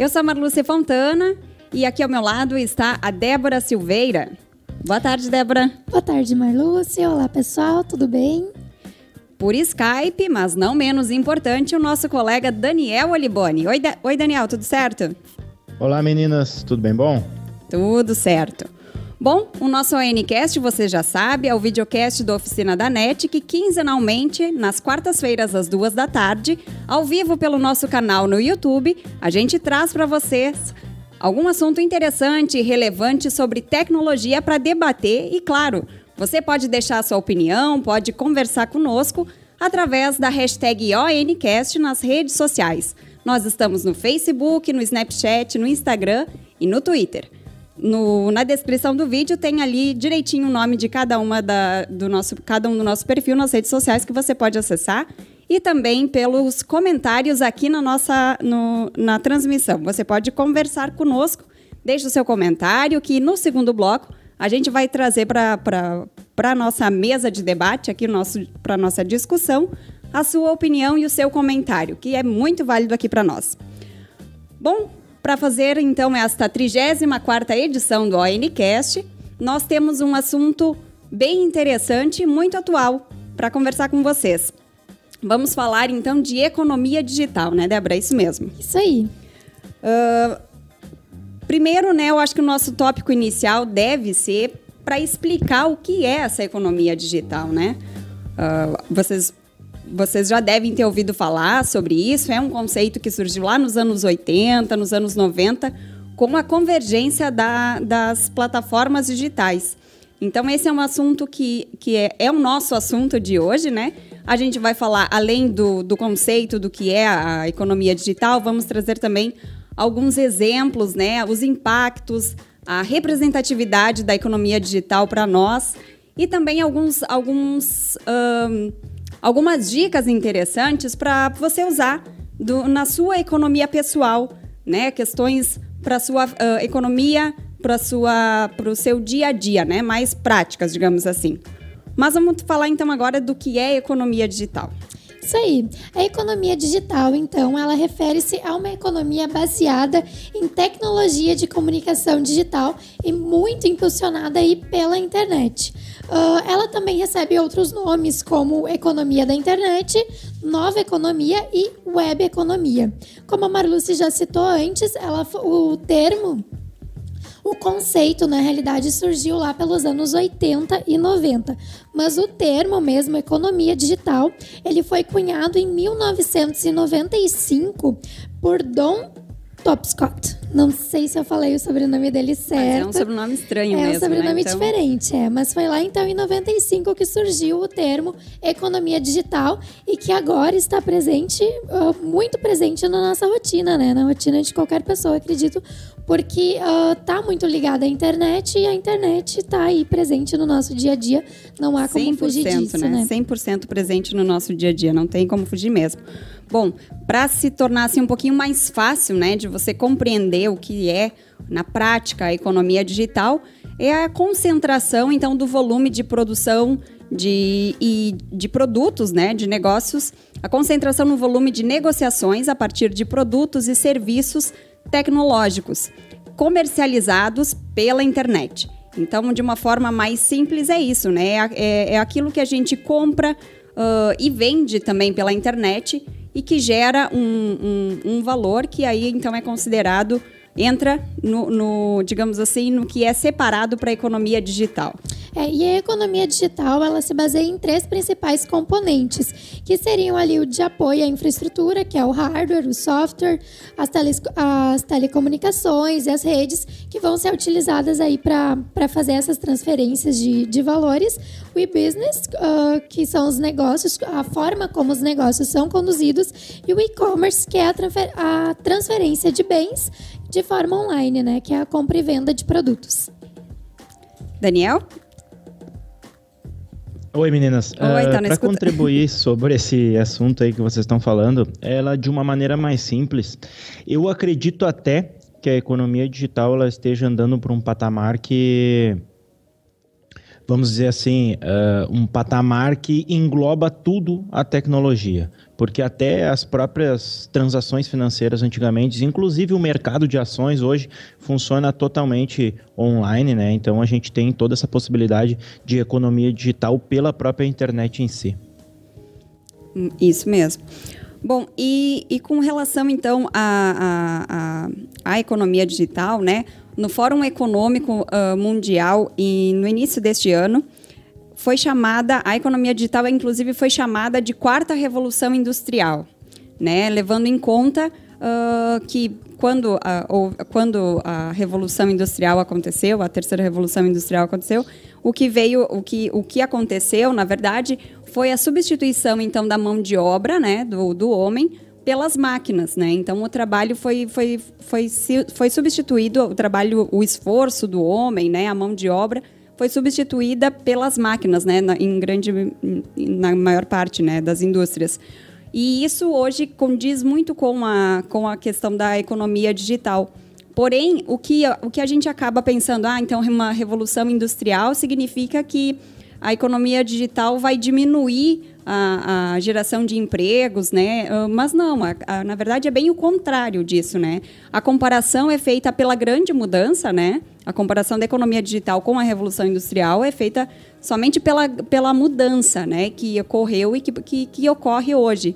Eu sou a Marluce Fontana e aqui ao meu lado está a Débora Silveira. Boa tarde, Débora. Boa tarde, Marluce. Olá, pessoal, tudo bem? Por Skype, mas não menos importante, o nosso colega Daniel Oliboni. Oi, da Oi Daniel, tudo certo? Olá, meninas, tudo bem bom? Tudo certo. Bom, o nosso ONCast, você já sabe, é o videocast da Oficina da NET, que quinzenalmente, nas quartas-feiras às duas da tarde, ao vivo pelo nosso canal no YouTube, a gente traz para vocês algum assunto interessante e relevante sobre tecnologia para debater e, claro, você pode deixar sua opinião, pode conversar conosco através da hashtag ONCast nas redes sociais. Nós estamos no Facebook, no Snapchat, no Instagram e no Twitter. No, na descrição do vídeo tem ali direitinho o nome de cada uma da, do nosso, cada um do nosso perfil nas redes sociais que você pode acessar e também pelos comentários aqui na nossa no, na transmissão. Você pode conversar conosco, deixe o seu comentário que no segundo bloco a gente vai trazer para a nossa mesa de debate, aqui para a nossa discussão, a sua opinião e o seu comentário, que é muito válido aqui para nós. Bom, para fazer então esta 34ª edição do ONCast, nós temos um assunto bem interessante e muito atual para conversar com vocês. Vamos falar então de economia digital, né, Débora? É isso mesmo. Isso aí. Uh, primeiro, né, eu acho que o nosso tópico inicial deve ser para explicar o que é essa economia digital, né? Uh, vocês vocês já devem ter ouvido falar sobre isso. É um conceito que surgiu lá nos anos 80, nos anos 90, com a convergência da, das plataformas digitais. Então, esse é um assunto que, que é, é o nosso assunto de hoje, né? A gente vai falar, além do, do conceito do que é a economia digital, vamos trazer também alguns exemplos, né? Os impactos, a representatividade da economia digital para nós e também alguns, alguns algumas dicas interessantes para você usar do, na sua economia pessoal, né? Questões para sua uh, economia, para sua para o seu dia a dia, né? Mais práticas, digamos assim. Mas vamos falar então agora do que é economia digital. Isso aí. A economia digital, então, ela refere-se a uma economia baseada em tecnologia de comunicação digital e muito impulsionada aí pela internet. Uh, ela também recebe outros nomes como economia da internet, nova economia e web economia. Como a Marluce já citou antes, ela, o termo o conceito, na realidade, surgiu lá pelos anos 80 e 90, mas o termo mesmo, economia digital, ele foi cunhado em 1995 por Don Topscott. Não sei se eu falei o sobrenome dele certo. Mas é um sobrenome estranho é mesmo, É um sobrenome né? então... diferente, é. Mas foi lá então em 95 que surgiu o termo economia digital e que agora está presente, uh, muito presente na nossa rotina, né? Na rotina de qualquer pessoa, acredito, porque uh, tá muito ligada à internet e a internet está aí presente no nosso dia a dia. Não há como fugir disso, né? né? 100% presente no nosso dia a dia, não tem como fugir mesmo. Bom, para se tornar assim, um pouquinho mais fácil, né, de você compreender o que é na prática a economia digital, é a concentração então do volume de produção de, e de produtos, né, de negócios, a concentração no volume de negociações a partir de produtos e serviços tecnológicos comercializados pela internet. Então, de uma forma mais simples, é isso, né? É, é, aquilo que a gente compra uh, e vende também pela internet e que gera um, um, um valor que aí então é considerado entra no, no, digamos assim, no que é separado para a economia digital. É, e a economia digital ela se baseia em três principais componentes, que seriam ali o de apoio à infraestrutura, que é o hardware, o software, as, tele, as telecomunicações e as redes, que vão ser utilizadas aí para fazer essas transferências de, de valores, o e-business, uh, que são os negócios, a forma como os negócios são conduzidos, e o e-commerce, que é a, transfer, a transferência de bens de forma online, né? Que é a compra e venda de produtos. Daniel? Oi, meninas. Oi, uh, tá Para contribuir sobre esse assunto aí que vocês estão falando, ela de uma maneira mais simples. Eu acredito até que a economia digital ela esteja andando por um patamar que vamos dizer assim, uh, um patamar que engloba tudo a tecnologia. Porque até as próprias transações financeiras antigamente, inclusive o mercado de ações hoje, funciona totalmente online, né? Então a gente tem toda essa possibilidade de economia digital pela própria internet em si. Isso mesmo. Bom, e, e com relação então à, à, à, economia digital, né? No Fórum Econômico uh, Mundial, e no início deste ano, foi chamada, a economia digital, inclusive, foi chamada de quarta revolução industrial, né? Levando em conta uh, que quando a, ou, quando a revolução industrial aconteceu, a terceira revolução industrial aconteceu, o que veio, o que, o que aconteceu, na verdade, foi a substituição então da mão de obra, né, do, do homem pelas máquinas, né? Então o trabalho foi, foi, foi, foi substituído, o trabalho, o esforço do homem, né, a mão de obra foi substituída pelas máquinas, né, na, em grande, na maior parte, né, das indústrias. E isso hoje condiz muito com a, com a questão da economia digital. Porém, o que, o que a gente acaba pensando, ah, então uma revolução industrial significa que a economia digital vai diminuir a, a geração de empregos, né? Ah, mas não, a, a, na verdade é bem o contrário disso, né? A comparação é feita pela grande mudança, né? A comparação da economia digital com a revolução industrial é feita somente pela, pela mudança, né? Que ocorreu e que, que, que ocorre hoje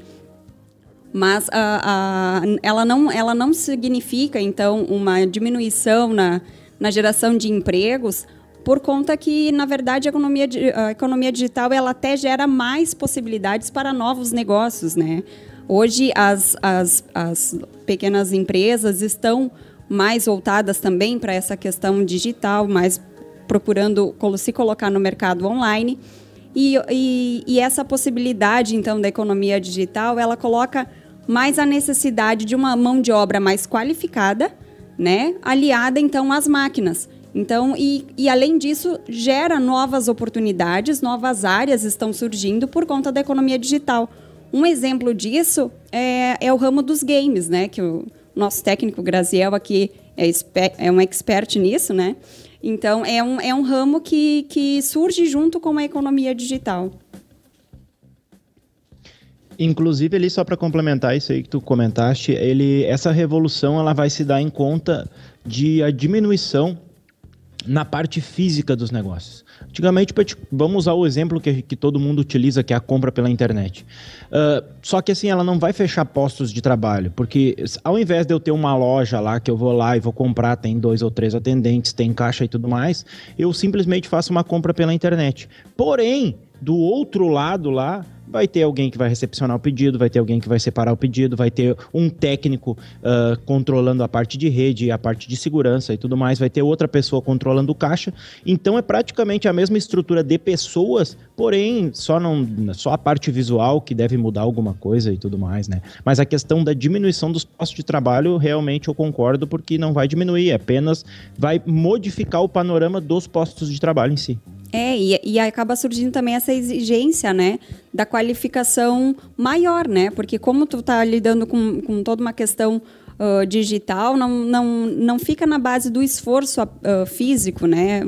mas a, a, ela, não, ela não significa, então, uma diminuição na, na geração de empregos, por conta que, na verdade, a economia, a economia digital ela até gera mais possibilidades para novos negócios. Né? Hoje, as, as, as pequenas empresas estão mais voltadas também para essa questão digital, mais procurando se colocar no mercado online. E, e, e, essa possibilidade, então, da economia digital, ela coloca mais a necessidade de uma mão de obra mais qualificada, né, aliada então às máquinas. Então, e, e além disso, gera novas oportunidades, novas áreas estão surgindo por conta da economia digital. Um exemplo disso é, é o ramo dos games, né, que o nosso técnico Graziel aqui é, é um expert nisso, né? Então, é um, é um ramo que, que surge junto com a economia digital. Inclusive, ali só para complementar isso aí que tu comentaste, ele, essa revolução ela vai se dar em conta de a diminuição na parte física dos negócios. Antigamente, vamos usar o exemplo que, que todo mundo utiliza, que é a compra pela internet. Uh, só que assim, ela não vai fechar postos de trabalho, porque ao invés de eu ter uma loja lá que eu vou lá e vou comprar, tem dois ou três atendentes, tem caixa e tudo mais, eu simplesmente faço uma compra pela internet. Porém, do outro lado lá, vai ter alguém que vai recepcionar o pedido, vai ter alguém que vai separar o pedido, vai ter um técnico uh, controlando a parte de rede, a parte de segurança e tudo mais, vai ter outra pessoa controlando o caixa. Então é praticamente a mesma estrutura de pessoas, porém só não só a parte visual que deve mudar alguma coisa e tudo mais, né? Mas a questão da diminuição dos postos de trabalho, realmente eu concordo porque não vai diminuir, apenas vai modificar o panorama dos postos de trabalho em si. É, e, e acaba surgindo também essa exigência, né, da qualificação maior, né? Porque como tu está lidando com, com toda uma questão uh, digital, não, não, não fica na base do esforço uh, físico, né?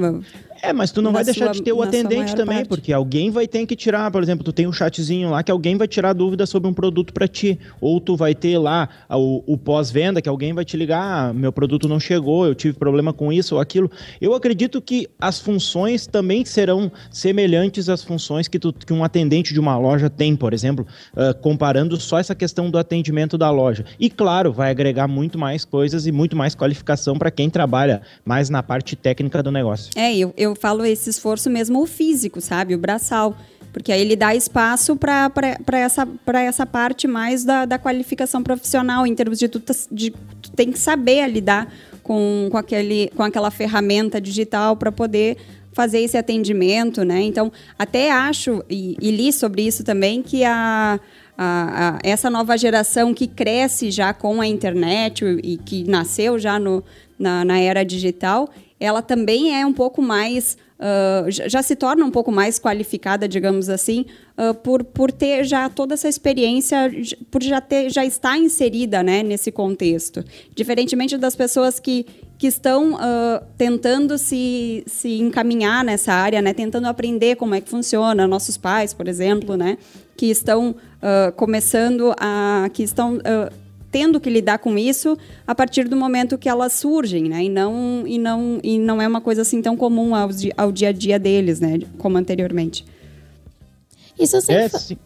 É, mas tu não vai deixar sua, de ter o atendente também, parte. porque alguém vai ter que tirar, por exemplo, tu tem um chatzinho lá que alguém vai tirar dúvida sobre um produto para ti, ou tu vai ter lá o, o pós-venda que alguém vai te ligar, ah, meu produto não chegou, eu tive problema com isso ou aquilo. Eu acredito que as funções também serão semelhantes às funções que, tu, que um atendente de uma loja tem, por exemplo, uh, comparando só essa questão do atendimento da loja. E claro, vai agregar muito mais coisas e muito mais qualificação para quem trabalha mais na parte técnica do negócio. É, eu, eu falo esse esforço mesmo o físico, sabe? O braçal. Porque aí ele dá espaço para essa, essa parte mais da, da qualificação profissional, em termos de tu, de tu tem que saber lidar com, com, aquele, com aquela ferramenta digital para poder fazer esse atendimento, né? Então, até acho, e, e li sobre isso também, que a, a, a, essa nova geração que cresce já com a internet e que nasceu já no, na, na era digital, ela também é um pouco mais Uh, já se torna um pouco mais qualificada, digamos assim, uh, por, por ter já toda essa experiência, por já ter já estar inserida né, nesse contexto. Diferentemente das pessoas que, que estão uh, tentando se, se encaminhar nessa área, né, tentando aprender como é que funciona, nossos pais, por exemplo, né, que estão começando a. que estão tendo que lidar com isso a partir do momento que elas surgem, né? E não, e não, e não é uma coisa assim tão comum ao, ao dia a dia deles, né? Como anteriormente. Isso sempre. É, sim.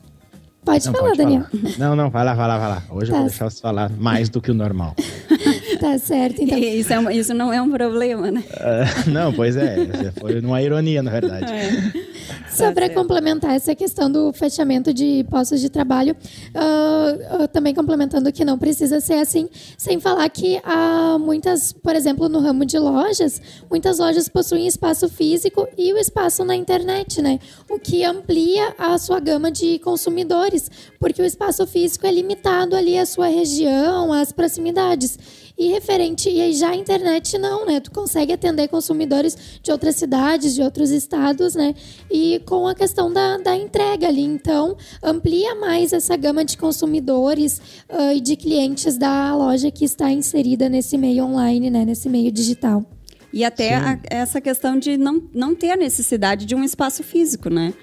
Pode não, falar, pode Daniel. Falar. Não, não, vai lá, vai lá, vai lá. Hoje tá. eu vou deixar você falar mais do que o normal. tá certo, então. Isso, é isso não é um problema, né? Uh, não, pois é. Foi uma ironia, na verdade. É. Só para complementar essa questão do fechamento de postos de trabalho, uh, uh, também complementando que não precisa ser assim, sem falar que há muitas, por exemplo, no ramo de lojas, muitas lojas possuem espaço físico e o espaço na internet, né? O que amplia a sua gama de consumidores, porque o espaço físico é limitado ali à sua região, às proximidades. E referente, e aí já a internet não, né? Tu consegue atender consumidores de outras cidades, de outros estados, né? E com a questão da, da entrega ali. Então, amplia mais essa gama de consumidores uh, e de clientes da loja que está inserida nesse meio online, né? Nesse meio digital. E até a, essa questão de não, não ter a necessidade de um espaço físico, né?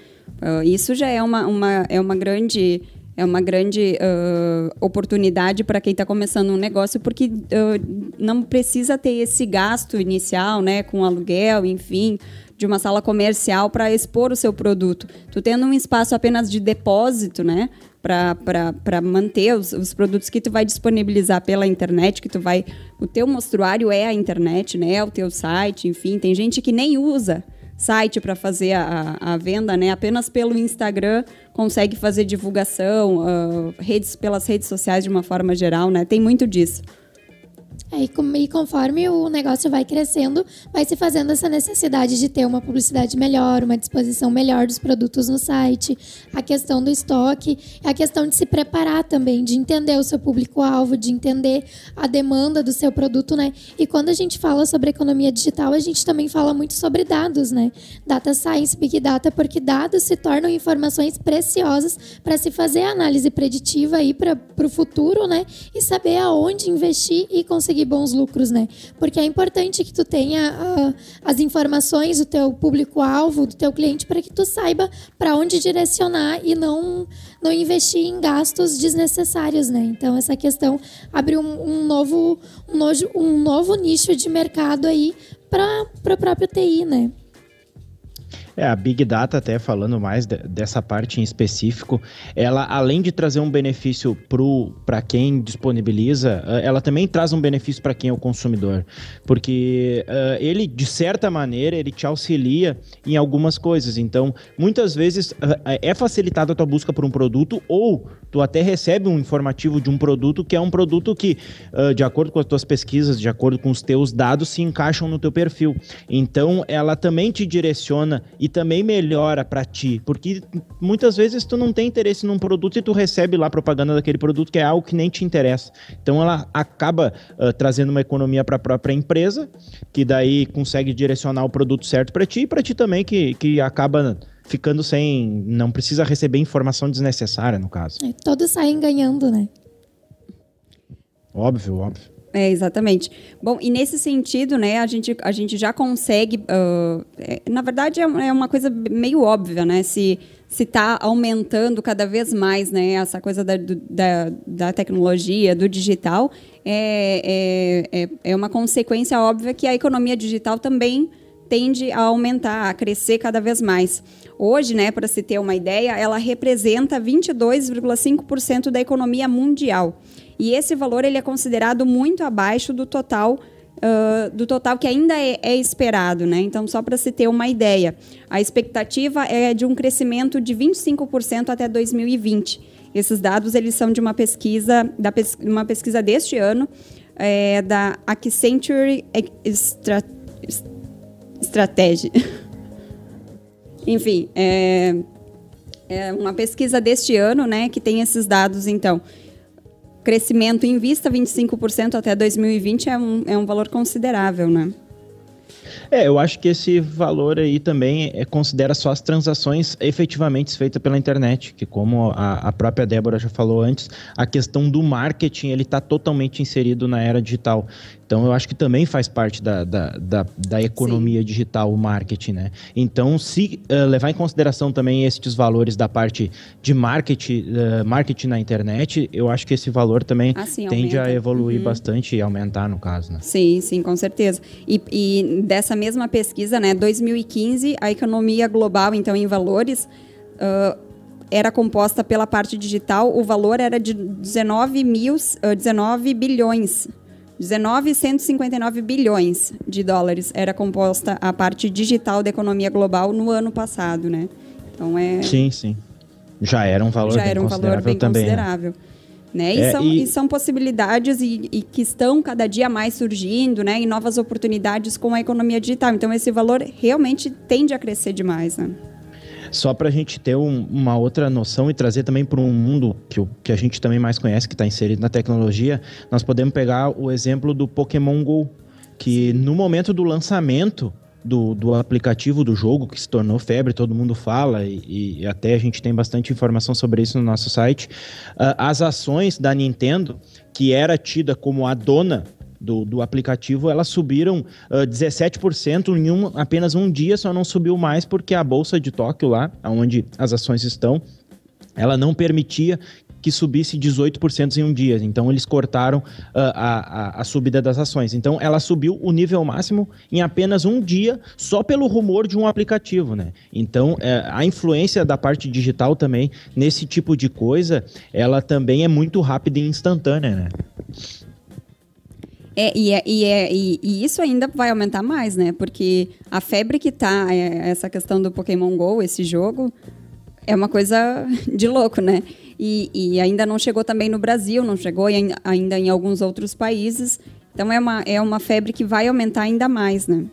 Uh, isso já é uma, uma, é uma grande é uma grande uh, oportunidade para quem está começando um negócio, porque uh, não precisa ter esse gasto inicial, né, com aluguel, enfim, de uma sala comercial para expor o seu produto. Tu tendo um espaço apenas de depósito, né, para manter os, os, produtos que tu vai disponibilizar pela internet, que tu vai... O teu mostruário é a internet, né, é o teu site, enfim, tem gente que nem usa site para fazer a, a, venda, né? Apenas pelo Instagram consegue fazer divulgação, uh, redes pelas redes sociais de uma forma geral, né? Tem muito disso. É, e conforme o negócio vai crescendo, vai se fazendo essa necessidade de ter uma publicidade melhor, uma disposição melhor dos produtos no site, a questão do estoque, a questão de se preparar também, de entender o seu público-alvo, de entender a demanda do seu produto, né? E quando a gente fala sobre economia digital, a gente também fala muito sobre dados, né? Data Science, Big Data, porque dados se tornam informações preciosas para se fazer análise preditiva aí para o futuro, né? E saber aonde investir e conseguir conseguir bons lucros, né? Porque é importante que tu tenha uh, as informações do teu público-alvo, do teu cliente, para que tu saiba para onde direcionar e não, não investir em gastos desnecessários, né? Então, essa questão abre um, um novo, um, nojo, um novo nicho de mercado aí para o próprio TI, né? É, a Big Data, até falando mais de, dessa parte em específico, ela, além de trazer um benefício para quem disponibiliza, eh, ela também traz um benefício para quem é o consumidor. Porque uh, ele, de certa maneira, ele te auxilia em algumas coisas. Então, muitas vezes uh, é facilitada a tua busca por um produto ou tu até recebe um informativo de um produto que é um produto que, uh, de acordo com as tuas pesquisas, de acordo com os teus dados, se encaixam no teu perfil. Então, ela também te direciona e também melhora para ti, porque muitas vezes tu não tem interesse num produto e tu recebe lá propaganda daquele produto que é algo que nem te interessa. Então ela acaba uh, trazendo uma economia para a própria empresa, que daí consegue direcionar o produto certo para ti e para ti também que, que acaba ficando sem, não precisa receber informação desnecessária no caso. É, todos saem ganhando, né? Óbvio, óbvio. É, exatamente. Bom, e nesse sentido, né, a gente, a gente já consegue. Uh, é, na verdade, é, é uma coisa meio óbvia, né? Se está aumentando cada vez mais, né? Essa coisa da, da, da tecnologia, do digital, é, é, é, é uma consequência óbvia que a economia digital também tende a aumentar, a crescer cada vez mais. Hoje, né, para se ter uma ideia, ela representa 22,5% da economia mundial. E esse valor ele é considerado muito abaixo do total Uh, do total que ainda é, é esperado, né? Então, só para se ter uma ideia, a expectativa é de um crescimento de 25% até 2020. Esses dados eles são de uma pesquisa, da pes uma pesquisa deste ano, é, da Accenture Stra Strategy. Enfim, é, é uma pesquisa deste ano, né, que tem esses dados, então crescimento em vista 25% até 2020 é um, é um valor considerável, né? É, eu acho que esse valor aí também é, considera só as transações efetivamente feitas pela internet, que como a, a própria Débora já falou antes, a questão do marketing ele está totalmente inserido na era digital. Então, eu acho que também faz parte da, da, da, da economia Sim. digital, o marketing, né? Então, se uh, levar em consideração também esses valores da parte de marketing, uh, marketing na internet, eu acho que esse valor também ah, tende aumenta. a evoluir uhum. bastante e aumentar, no caso, né? Sim, sim, com certeza. E, e dessa mesma pesquisa, né, 2015, a economia global, então, em valores... Uh, era composta pela parte digital, o valor era de 19, mil, 19 bilhões 19,159 bilhões de dólares era composta a parte digital da economia global no ano passado, né? Então é Sim, sim. Já era um valor já bem era um valor bem também, né? considerável. Né? E, é, são, e... e, são, possibilidades e, e, que estão cada dia mais surgindo, né? E novas oportunidades com a economia digital. Então, esse valor realmente tende a crescer demais, né? Só para a gente ter um, uma outra noção e trazer também para um mundo que, que a gente também mais conhece, que está inserido na tecnologia, nós podemos pegar o exemplo do Pokémon Go, que no momento do lançamento do, do aplicativo do jogo, que se tornou febre, todo mundo fala, e, e até a gente tem bastante informação sobre isso no nosso site, uh, as ações da Nintendo, que era tida como a dona do, do aplicativo, elas subiram uh, 17% em um, apenas um dia, só não subiu mais porque a Bolsa de Tóquio lá, onde as ações estão, ela não permitia que subisse 18% em um dia. Então, eles cortaram uh, a, a, a, subida das ações. Então, ela subiu o nível máximo em apenas um dia, só pelo rumor de um aplicativo. Né? Então, é, a influência da parte digital também, nesse tipo de coisa, ela também é muito rápida e instantânea. Né? É, e, é, e, é, e, e, isso ainda vai aumentar mais, né? Porque a febre que tá, é, essa questão do Pokémon GO, esse jogo, é uma coisa de louco, né? E, e ainda não chegou também no Brasil, não chegou ainda em alguns outros países. Então é uma, é uma febre que vai aumentar ainda mais, né?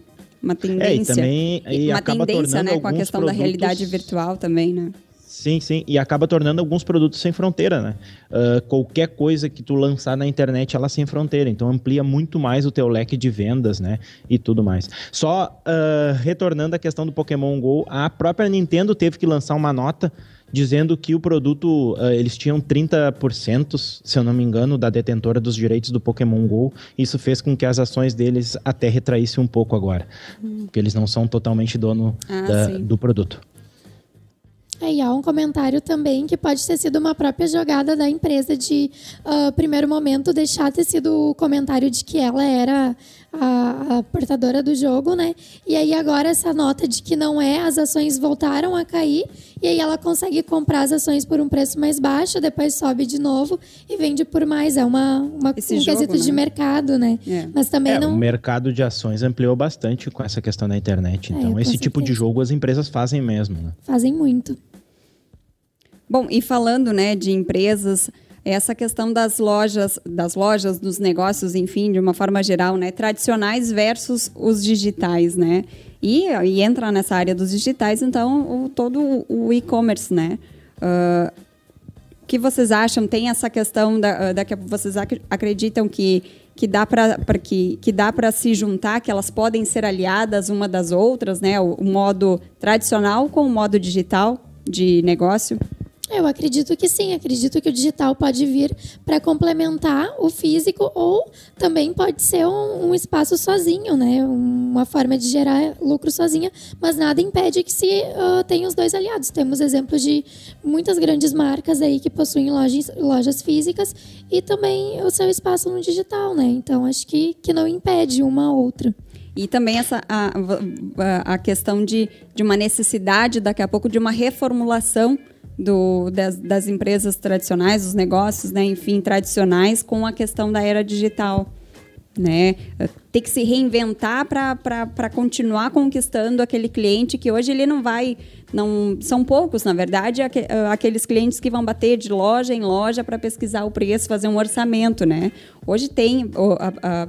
Uma tendência. É, e também, e uma tendência, né? Com a questão produtos... da realidade virtual também, né? Sim, sim. E acaba tornando alguns produtos sem fronteira, né? Uh, qualquer coisa que tu lançar na internet, ela sem fronteira. Então amplia muito mais o teu leque de vendas, né? E tudo mais. Só uh, retornando à questão do Pokémon GO, a própria Nintendo teve que lançar uma nota dizendo que o produto, uh, eles tinham 30%, se eu não me engano, da detentora dos direitos do Pokémon GO. Isso fez com que as ações deles até retraíssem um pouco agora. Hum. Porque eles não são totalmente dono ah, da, do produto. É, e há um comentário também que pode ter sido uma própria jogada da empresa de, uh, primeiro momento, deixar ter sido o comentário de que ela era a, a, portadora do jogo, né? E aí agora essa nota de que não é, as ações voltaram a cair e aí ela consegue comprar as ações por um preço mais baixo, depois sobe de novo e vende por mais. É uma, uma um jogo, quesito né? de mercado, né? É. Mas também é, não. O mercado de ações ampliou bastante com essa questão da internet. É, então, esse certeza. tipo de jogo as empresas fazem mesmo. Né? Fazem muito. Bom, e falando né, de empresas, essa questão das lojas, das lojas, dos negócios, enfim, de uma forma geral, né, tradicionais versus os digitais, né? E, e entra nessa área dos digitais, então, o, todo o e-commerce, né? Uh, que vocês acham? Tem essa questão da, da que vocês ac acreditam que que dá para que, que dá para se juntar, que elas podem ser aliadas uma das outras, né? O, o modo tradicional com o modo digital de negócio? Eu acredito que sim, acredito que o digital pode vir para complementar o físico ou também pode ser um, um, espaço sozinho, né? Uma forma de gerar lucro sozinha, mas nada impede que se uh, tenha os dois aliados. Temos exemplos de muitas grandes marcas aí que possuem lojas, lojas físicas e também o seu espaço no digital, né? Então acho que, que não impede uma outra. E também essa, a, a questão de, de uma necessidade, daqui a pouco, de uma reformulação do, das, das, empresas tradicionais, os negócios, né, enfim, tradicionais, com a questão da era digital. Né? Ter que se reinventar para continuar conquistando aquele cliente que hoje ele não vai não são poucos, na verdade, ah, aqueles clientes que vão bater de loja em loja para pesquisar o preço, fazer um orçamento, né? Hoje tem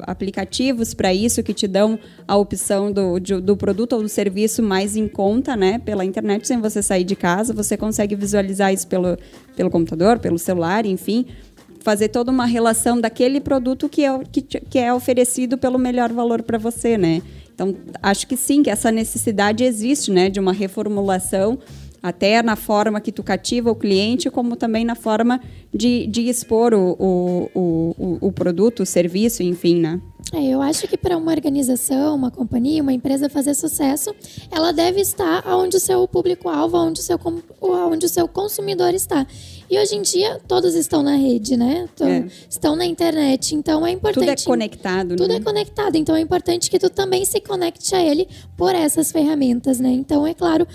aplicativos para isso que te dão a opção do, do produto ou do serviço mais em conta, né? Pela internet, sem você sair de casa, você consegue visualizar isso pelo, pelo computador, pelo celular, enfim fazer toda uma relação daquele produto que é, que, que é oferecido pelo melhor valor para você, né? Então, acho que sim, que essa necessidade existe, né, de uma reformulação até na forma que tu cativa o cliente, como também na forma de, de expor o, o, o, o produto, o serviço, enfim, né? É, eu acho que para uma organização, uma companhia, uma empresa fazer sucesso, ela deve estar onde o seu público-alvo, onde, o seu, onde o seu consumidor está. E hoje em dia, todos estão na rede, né? Então, é. Estão na internet. Então, é importante... Tudo é conectado, Tudo né? é conectado. Então, é importante que tu também se conecte a ele por essas ferramentas, né? Então, é claro,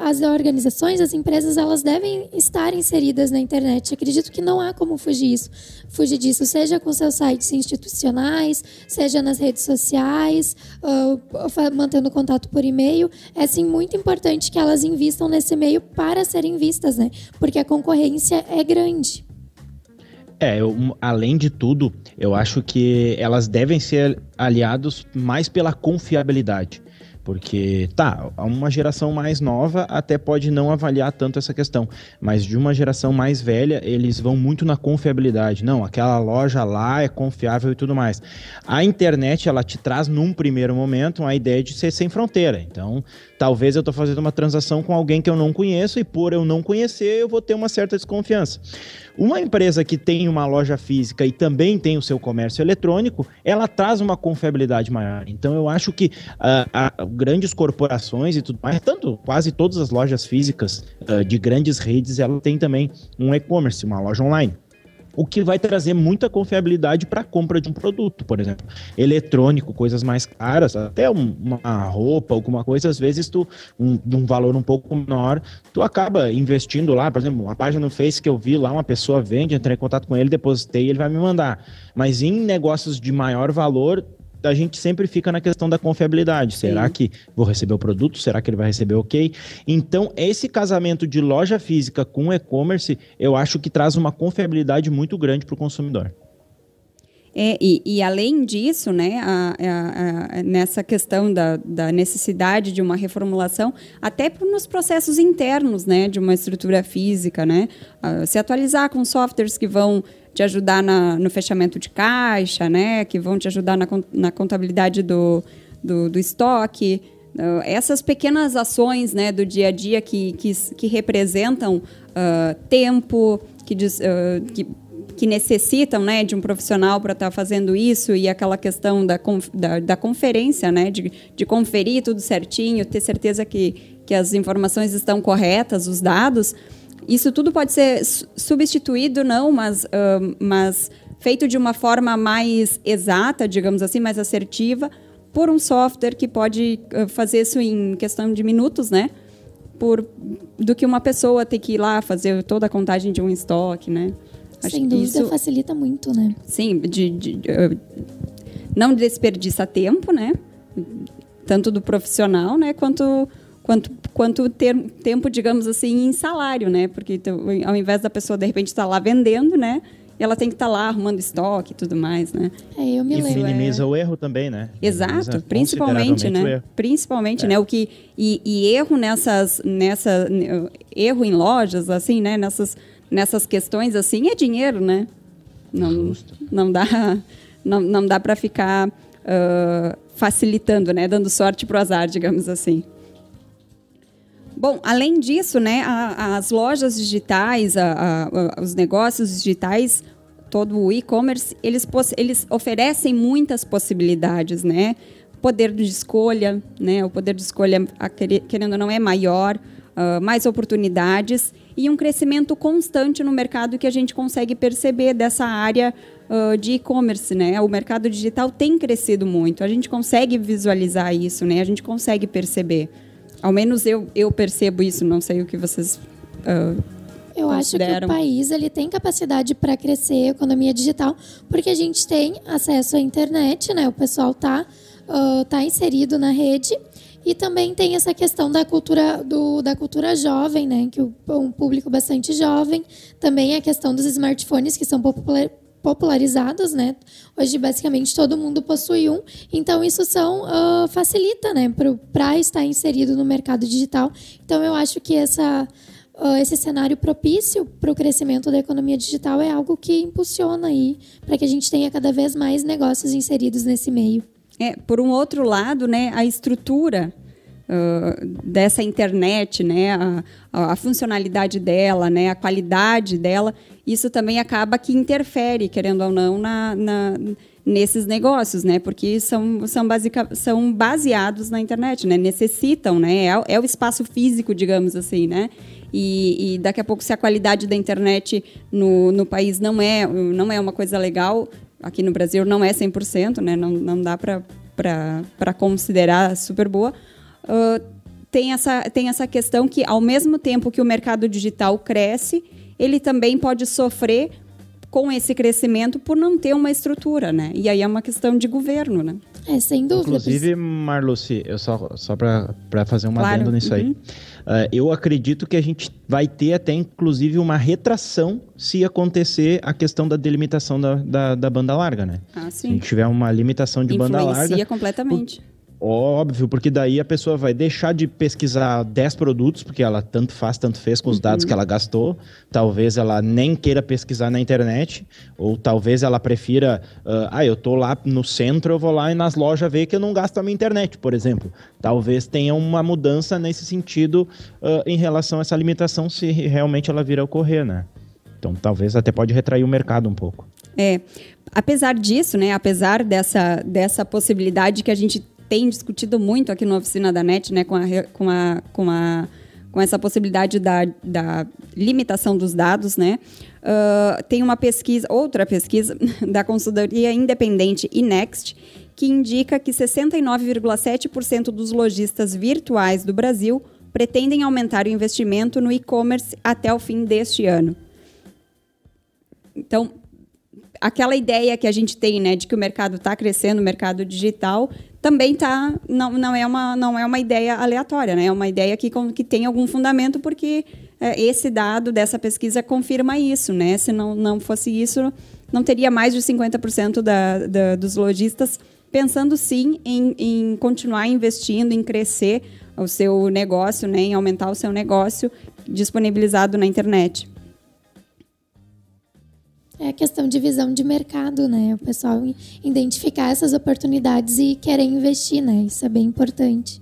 as organizações, as empresas, elas devem estar inseridas na internet. Acredito que não há como fugir, isso, fugir disso. Seja com seus sites institucionais, seja nas redes sociais, uh, mantendo contato por e-mail. É, sim, muito importante que elas invistam nesse meio para serem vistas, né? Porque a concorrência é grande. É, eu, além de tudo, eu acho que elas devem ser aliados mais pela confiabilidade. Porque, tá, uma geração mais nova até pode não avaliar tanto essa questão, mas de uma geração mais velha, eles vão muito na confiabilidade. Não, aquela loja lá é confiável e tudo mais. A internet, ela te traz num primeiro momento a ideia de ser sem fronteira. Então, talvez eu estou fazendo uma transação com alguém que eu não conheço e por eu não conhecer, eu vou ter uma certa desconfiança. Uma empresa que tem uma loja física e também tem o seu comércio eletrônico, ela traz uma confiabilidade maior. Então eu acho que uh, grandes corporações e tudo mais, tanto quase todas as lojas físicas uh, de grandes redes, ela tem também um e-commerce, uma loja online o que vai trazer muita confiabilidade para a compra de um produto, por exemplo, eletrônico, coisas mais caras, até uma roupa, alguma coisa, às vezes tu um, um valor um pouco menor, tu acaba investindo lá, por exemplo, uma página no Face que eu vi lá, uma pessoa vende, entrei em contato com ele, depositei, ele vai me mandar. Mas em negócios de maior valor, a gente sempre fica na questão da confiabilidade. Será Sim. que vou receber o produto? Será que ele vai receber ok? Então, esse casamento de loja física com e-commerce, eu acho que traz uma confiabilidade muito grande para o consumidor. É, e, e, além disso, né, a, a, a, nessa questão da, da, necessidade de uma reformulação, até nos processos internos né, de uma estrutura física, né, se atualizar com softwares que vão te ajudar na, no fechamento de caixa, né? Que vão te ajudar na, na contabilidade do, do, do estoque. Uh, essas pequenas ações né, do dia a dia que, que, que representam uh, tempo, que, diz, uh, que, que, necessitam né, de um profissional para estar tá fazendo isso e aquela questão da, da, da, conferência, né, de, de conferir tudo certinho, ter certeza que, que as informações estão corretas, os dados. Isso tudo pode ser substituído, não, mas, uh, mas feito de uma forma mais exata, digamos assim, mais assertiva, por um software que pode uh, fazer isso em questão de minutos, né? Por, do que uma pessoa ter que ir lá fazer toda a contagem de um estoque, né? Acho Sem dúvida, isso, facilita muito, né? Sim, de, de, de uh, não desperdiça tempo, né? Tanto do profissional, né? Quanto quanto, quanto ter, tempo, digamos assim, em salário, né? Porque tu, ao invés da pessoa, de repente, estar tá lá vendendo, né? Ela tem que estar tá lá arrumando estoque e tudo mais, né? É, eu me e lembro. minimiza é... o erro também, né? Exato, principalmente, né? Principalmente, é. né? O que, e, e, erro nessas, nessa, erro em lojas, assim, né? Nessas, nessas questões, assim, é dinheiro, né? Não, Justo. não dá, não, não dá para ficar uh, facilitando, né? Dando sorte pro azar, digamos assim. Bom, além disso, né, a, as lojas digitais, a, a, os negócios digitais, todo o e-commerce, eles, eles oferecem muitas possibilidades, né? Poder de escolha, né? O poder de escolha, querendo ou não, é maior, uh, mais oportunidades e um crescimento constante no mercado que a gente consegue perceber dessa área uh, de e-commerce, né? O mercado digital tem crescido muito, a gente consegue visualizar isso, né? A gente consegue perceber. Ao menos eu, eu percebo isso, não sei o que vocês. Uh, eu acho que o país ele tem capacidade para crescer a economia digital, porque a gente tem acesso à internet, né? O pessoal está uh, tá inserido na rede e também tem essa questão da cultura do, da cultura jovem, né? Que o, um público bastante jovem. Também a questão dos smartphones que são popular, popularizados, né? Hoje basicamente todo mundo possui um, então isso são uh, facilita, né, para estar inserido no mercado digital. Então eu acho que essa uh, esse cenário propício para o crescimento da economia digital é algo que impulsiona aí para que a gente tenha cada vez mais negócios inseridos nesse meio. É, por um outro lado, né, a estrutura dessa internet, né, a, a, funcionalidade dela, né, a qualidade dela, isso também acaba que interfere, querendo ou não, na, na nesses negócios, né? Porque são, são, basica, são baseados na internet, né? Necessitam, né? É, é o espaço físico, digamos assim, né? E, e, daqui a pouco, se a qualidade da internet no, no país não é, não é uma coisa legal, aqui no Brasil não é 100%, né? Não, não dá para considerar super boa. Uh, tem, essa, tem essa questão que, ao mesmo tempo que o mercado digital cresce, ele também pode sofrer com esse crescimento por não ter uma estrutura, né? E aí é uma questão de governo, né? É, sem dúvida. Inclusive, Marluce, eu só, só para fazer uma claro. adendo nisso uhum. aí. Uh, eu acredito que a gente vai ter até, inclusive, uma retração se acontecer a questão da delimitação da, da, da banda larga, né? Ah, sim. Se a gente tiver uma limitação de Influencia banda larga... Influencia completamente. Óbvio, porque daí a pessoa vai deixar de pesquisar 10 produtos, porque ela tanto faz, tanto fez com os uhum. dados que ela gastou. Talvez ela nem queira pesquisar na internet, ou talvez ela prefira, uh, ah, eu tô lá no centro, eu vou lá e nas lojas ver que eu não gasto a minha internet, por exemplo. Talvez tenha uma mudança nesse sentido uh, em relação a essa limitação, se realmente ela vir a ocorrer, né? Então, talvez até pode retrair o mercado um pouco. É, apesar disso, né, apesar dessa, dessa possibilidade que a gente tem discutido muito aqui na oficina da NET, né, com, a, com, a, com, a, com essa possibilidade da, da limitação dos dados, né? Uh, tem uma pesquisa, outra pesquisa da consultoria independente Inext, que indica que 69,7% dos lojistas virtuais do Brasil pretendem aumentar o investimento no e-commerce até o fim deste ano. Então, aquela ideia que a gente tem, né, de que o mercado está crescendo, o mercado digital, também tá, não, não, é uma, não é uma ideia aleatória, né? é uma ideia que, que tem algum fundamento, porque é, esse dado dessa pesquisa confirma isso. Né? Se não, não fosse isso, não teria mais de 50% da, da, dos lojistas pensando sim em, em continuar investindo, em crescer o seu negócio, né? em aumentar o seu negócio disponibilizado na internet. É a questão de visão de mercado, né? O pessoal identificar essas oportunidades e querer investir, né? Isso é bem importante.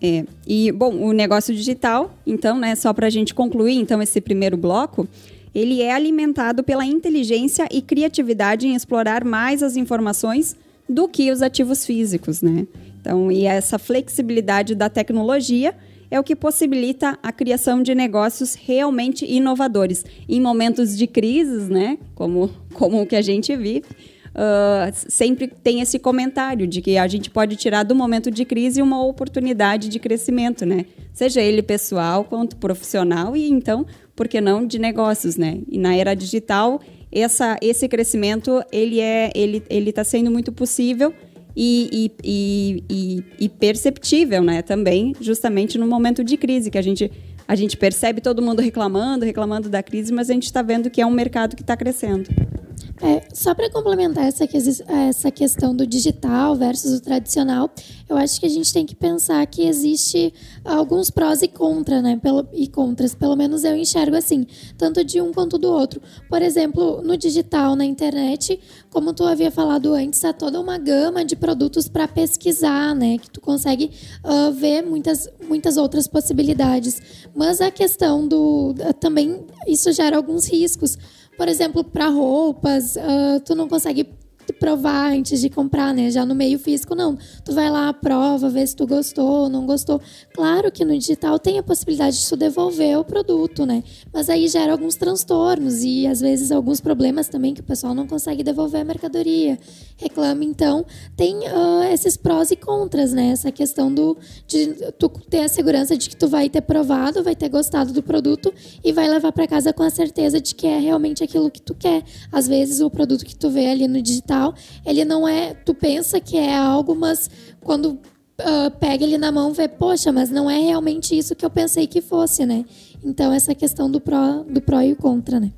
É, e, bom, o negócio digital, então, né, só para a gente concluir, então, esse primeiro bloco, ele é alimentado pela inteligência e criatividade em explorar mais as informações do que os ativos físicos, né? Então, e essa flexibilidade da tecnologia é o que possibilita a criação de negócios realmente inovadores. Em momentos de crises, né, como, como o que a gente vive, uh, sempre tem esse comentário de que a gente pode tirar do momento de crise uma oportunidade de crescimento, né? Seja ele pessoal quanto profissional e então, por que não, de negócios, né? E na era digital, essa, esse crescimento ele é ele ele está sendo muito possível e, e, e, e, perceptível, né? Também, justamente no momento de crise, que a gente, a gente percebe todo mundo reclamando, reclamando da crise, mas a gente está vendo que é um mercado que está crescendo. É, só para complementar essa, essa questão do digital versus o tradicional, eu acho que a gente tem que pensar que existe alguns prós e contras, né? Pelo, e contras, pelo menos eu enxergo assim, tanto de um quanto do outro. Por exemplo, no digital, na internet, como tu havia falado antes, há toda uma gama de produtos para pesquisar, né? Que tu consegue uh, ver muitas, muitas outras possibilidades. Mas a questão do. também isso gera alguns riscos por exemplo, para roupas, uh, tu não consegue provar antes de comprar, né? Já no meio físico, não. Tu vai lá, prova, vê se tu gostou ou não gostou. Claro que no digital tem a possibilidade de tu devolver o produto, né? Mas aí gera alguns transtornos e às vezes alguns problemas também que o pessoal não consegue devolver a mercadoria. Reclama, então, tem uh, esses prós e contras, né? Essa questão do, de tu ter a segurança de que tu vai ter provado, vai ter gostado do produto e vai levar para casa com a certeza de que é realmente aquilo que tu quer. Às vezes o produto que tu vê ali no digital tal, ele não é. Tu pensa que é algo, mas quando uh, pega ele na mão, vê, poxa, mas não é realmente isso que eu pensei que fosse, né? Então, essa questão do pró, do pró e o contra, né?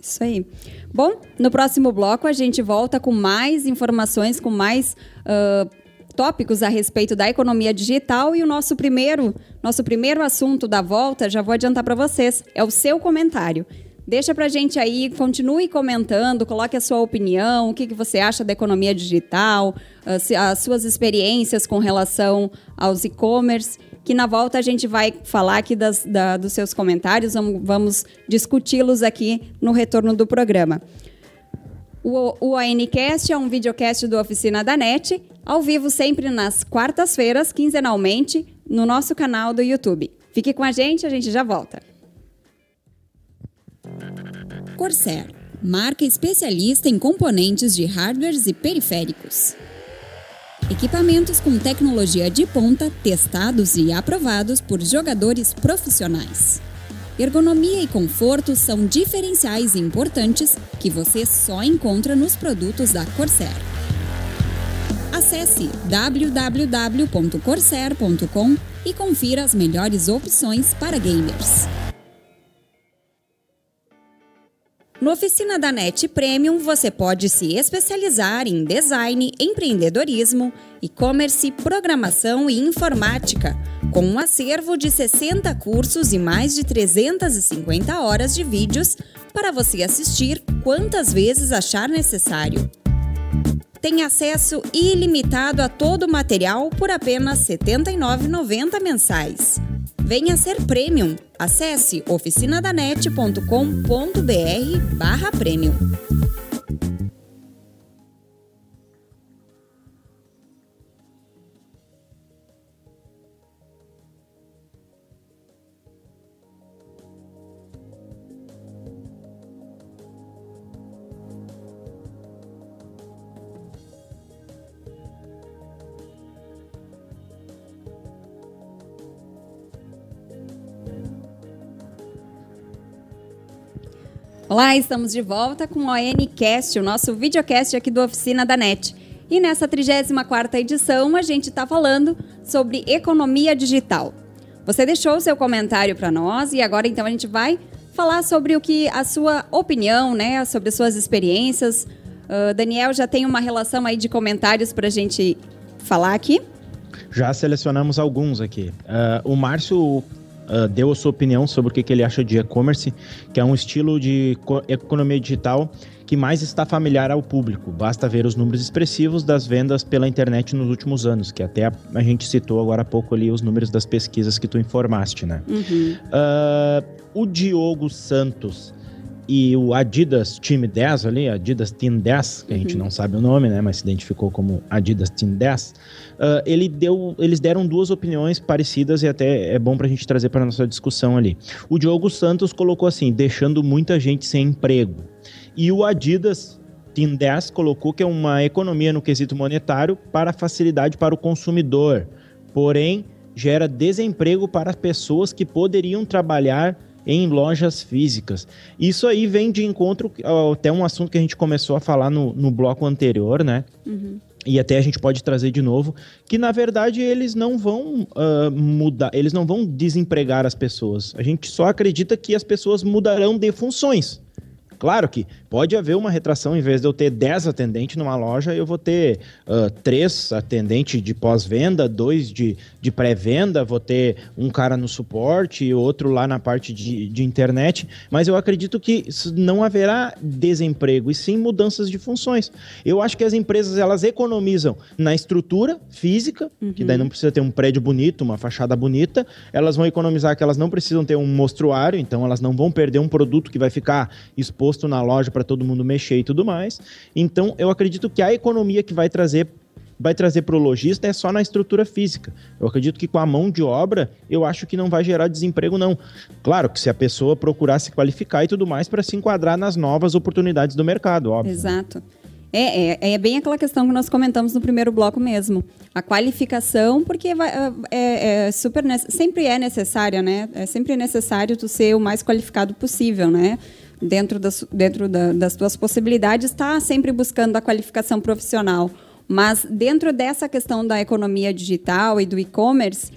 Isso aí. Bom, no próximo bloco a gente volta com mais informações, com mais uh, tópicos a respeito da economia digital e o nosso primeiro, nosso primeiro assunto da volta, já vou adiantar para vocês, é o seu comentário. Deixa pra gente aí, continue comentando, coloque a sua opinião, o que, que você acha da economia digital, as, as suas experiências com relação aos e-commerce, que na volta a gente vai falar aqui das, da, dos seus comentários, vamos, vamos discuti-los aqui no retorno do programa. O, o ANCast é um videocast do Oficina da NET, ao vivo sempre nas quartas-feiras, quinzenalmente, no nosso canal do YouTube. Fique com a gente, a gente já volta. Corsair, marca especialista em componentes de hardwares e periféricos. Equipamentos com tecnologia de ponta, testados e aprovados por jogadores profissionais. Ergonomia e conforto são diferenciais importantes que você só encontra nos produtos da Corsair. Acesse www.corsair.com e confira as melhores opções para gamers. No Oficina da NET Premium, você pode se especializar em design, empreendedorismo, e-commerce, programação e informática, com um acervo de 60 cursos e mais de 350 horas de vídeos para você assistir quantas vezes achar necessário. Tem acesso ilimitado a todo o material por apenas R$ 79,90 mensais. Venha ser premium. Acesse oficinadanet.com.br barra premium. Olá, estamos de volta com o ONCast, o nosso videocast aqui do Oficina da NET. E nessa 34ª edição, a gente está falando sobre economia digital. Você deixou o seu comentário para nós e agora então a gente vai falar sobre o que a sua opinião, né, sobre suas experiências. Uh, Daniel já tem uma relação aí de comentários para a gente falar aqui? Já selecionamos alguns aqui. Uh, o Márcio uh, deu a sua opinião sobre o que, que ele acha de e-commerce, que é um estilo de economia digital que mais está familiar ao público. Basta ver os números expressivos das vendas pela internet nos últimos anos, que até a, a gente citou agora há pouco ali os números das pesquisas que tu informaste, né? Uhum. Uh, o Diogo Santos e o Adidas Time 10 ali, Adidas Team 10, que a gente uhum. não sabe o nome, né, mas se identificou como Adidas Team 10, uh, ele deu, eles deram duas opiniões parecidas e até é bom para a gente trazer para nossa discussão ali. O Diogo Santos colocou assim, deixando muita gente sem emprego. E o Adidas Team 10 colocou que é uma economia no quesito monetário para facilidade para o consumidor, porém gera desemprego para pessoas que poderiam trabalhar em lojas físicas. Isso aí vem de encontro até um assunto que a gente começou a falar no, no bloco anterior, né? Uhum. E até a gente pode trazer de novo que na verdade eles não vão uh, mudar, eles não vão desempregar as pessoas. A gente só acredita que as pessoas mudarão de funções. Claro que pode haver uma retração, em vez de eu ter 10 atendentes numa loja, eu vou ter uh, 3 atendentes de pós-venda, dois de, de pré-venda, vou ter um cara no suporte e outro lá na parte de, de internet, mas eu acredito que não haverá desemprego, e sim mudanças de funções. Eu acho que as empresas elas economizam na estrutura física, uhum. que daí uhum. não precisa ter um prédio bonito, uma fachada bonita, elas vão economizar que elas não precisam ter um mostruário, então elas não vão perder um produto que vai ficar exposto na loja para todo mundo mexer e tudo mais. Então, eu acredito que a economia que vai trazer vai trazer para o lojista é só na estrutura física. Eu acredito que com a mão de obra, eu acho que não vai gerar desemprego, não. Claro que se a pessoa procurar se qualificar e tudo mais para se enquadrar nas novas oportunidades do mercado, óbvio. Exato. É, é, é, bem aquela questão que nós comentamos no primeiro bloco mesmo. A qualificação, porque vai, é, é, super sempre é necessária, né? É sempre necessário tu ser o mais qualificado possível, né? Dentro das, dentro da, das tuas possibilidades, está sempre buscando a qualificação profissional. Mas dentro dessa questão da economia digital e do e-commerce,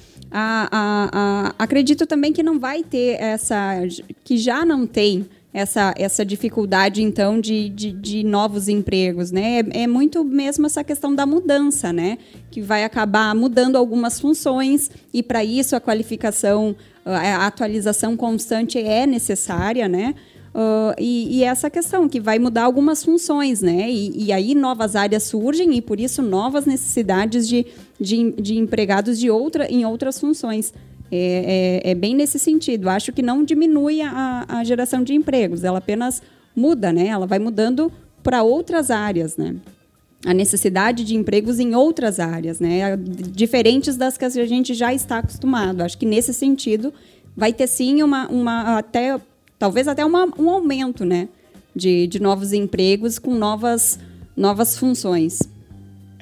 acredito também que não vai ter essa. que já não tem essa, essa dificuldade, então, de, de, de novos empregos, né? É, é, muito mesmo essa questão da mudança, né? Que vai acabar mudando algumas funções e, para isso, a qualificação, a atualização constante é necessária, né? Uh, e, e, essa questão que vai mudar algumas funções, né? E, e, aí novas áreas surgem e por isso novas necessidades de, de, de empregados de outra, em outras funções. É, é, é, bem nesse sentido. Acho que não diminui a, a geração de empregos, ela apenas muda, né? Ela vai mudando para outras áreas, né? A necessidade de empregos em outras áreas, né? Diferentes das que a gente já está acostumado. Acho que nesse sentido vai ter sim uma, uma até talvez até uma, um aumento né, de, de novos empregos com novas, novas funções.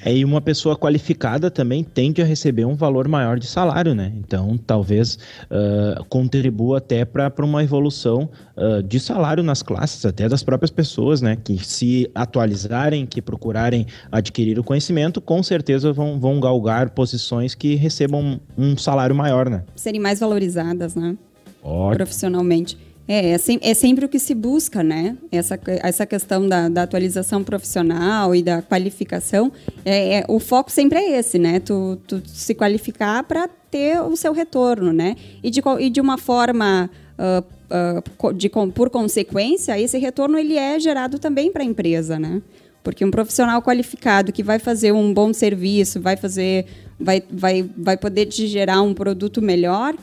É, e uma pessoa qualificada também tende a receber um valor maior de salário, né? Então, talvez uh, contribua até para uma evolução uh, de salário nas classes, até das próprias pessoas, né? Que se atualizarem, que procurarem adquirir o conhecimento, com certeza vão, vão galgar posições que recebam um salário maior, né? Serem mais valorizadas, né? Ótimo. Profissionalmente. É, é, é, sempre o que se busca, né? Essa, essa questão da, da atualização profissional e da qualificação, é, é, o foco sempre é esse, né? Tu, tu se qualificar para ter o seu retorno, né? E de, e de uma forma, uh, uh, de, por consequência, esse retorno ele é gerado também para a empresa, né? Porque um profissional qualificado que vai fazer um bom serviço, vai fazer, vai, vai, vai poder te gerar um produto melhor,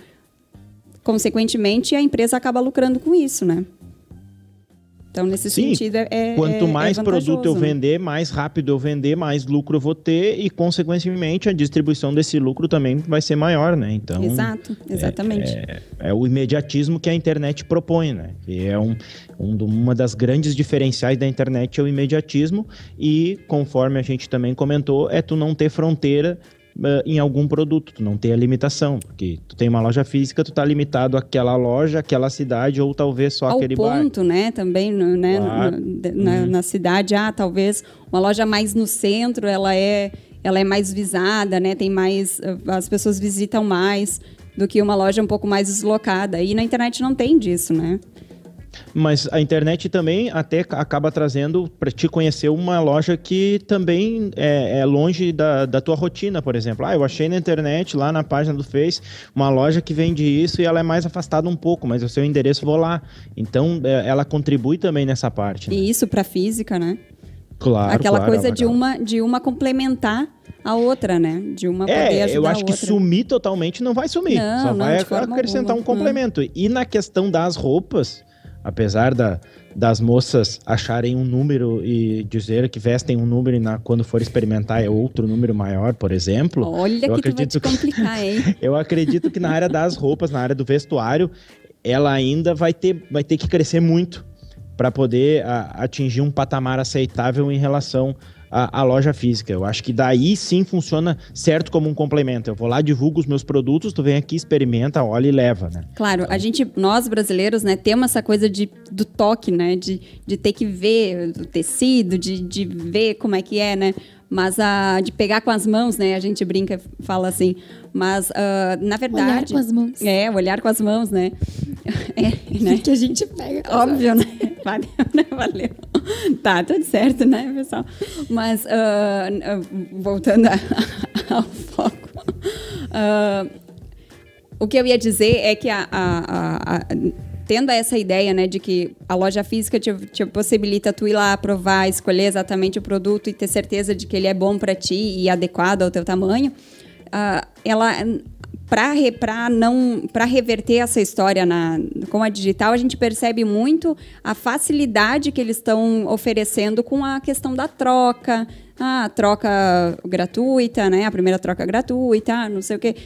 consequentemente, a empresa acaba lucrando com isso, né? Então, nesse Sim, sentido, é. é quanto é mais é produto eu vender, mais rápido eu vender, mais lucro eu vou ter e, consequentemente, a distribuição desse lucro também vai ser maior, né? Então. Exato, é, exatamente. É, é, o imediatismo que a internet propõe, né? E é um, um, uma das grandes diferenciais da internet é o imediatismo e, conforme a gente também comentou, é tu não ter fronteira em algum produto, tu não tem a limitação, porque tu tem uma loja física, tu tá limitado àquela loja, àquela cidade ou talvez só Ao aquele ponto, né, também, né, claro. na, uhum. na cidade, ah, talvez uma loja mais no centro, ela é ela é mais visada, né, tem mais as pessoas visitam mais do que uma loja um pouco mais deslocada. E na internet não tem disso, né? Mas a internet também até acaba trazendo para te conhecer uma loja que também é, é longe da, da, tua rotina, por exemplo. Ah, eu achei na internet, lá na página do Face, uma loja que vende isso e ela é mais afastada um pouco, mas o seu endereço vou lá. Então, é, ela contribui também nessa parte. Né? E isso para física, né? Claro, Aquela claro, coisa de uma, de uma complementar a outra, né? De uma é, poder ajudar eu acho que sumir totalmente não vai sumir. Não, só não, vai acrescentar alguma. um complemento. E na questão das roupas, apesar da, das moças acharem um número e dizer que vestem um número e na, quando for experimentar é outro número maior, por exemplo. Olha eu que acredito vai te complicar, hein? eu acredito que na área das roupas, na área do vestuário, ela ainda vai ter, vai ter que crescer muito para poder a, atingir um patamar aceitável em relação a, a, loja física. Eu acho que daí sim funciona certo como um complemento. Eu vou lá, divulgo os meus produtos, tu vem aqui, experimenta, olha e leva, né? Claro, a gente, nós brasileiros, né, temos essa coisa de, do toque, né? De, de ter que ver o tecido, de, de ver como é que é, né? Mas a, de pegar com as mãos, né? A gente brinca, fala assim. Mas, uh, na verdade... Olhar com as mãos. É, olhar com as mãos, né? É, né? que a gente pega. Óbvio, né? Valeu, né? Valeu. Tá, tudo certo, né, pessoal? Mas, uh, voltando a, ao foco. Uh, o que eu ia dizer é que a, a, a tendo essa ideia, né, de que a loja física te, te, possibilita tu ir lá provar, escolher exatamente o produto e ter certeza de que ele é bom para ti e adequado ao teu tamanho, uh, ela para não para reverter essa história na com a digital a gente percebe muito a facilidade que eles estão oferecendo com a questão da troca ah, troca gratuita, né? A primeira troca gratuita, não sei o quê.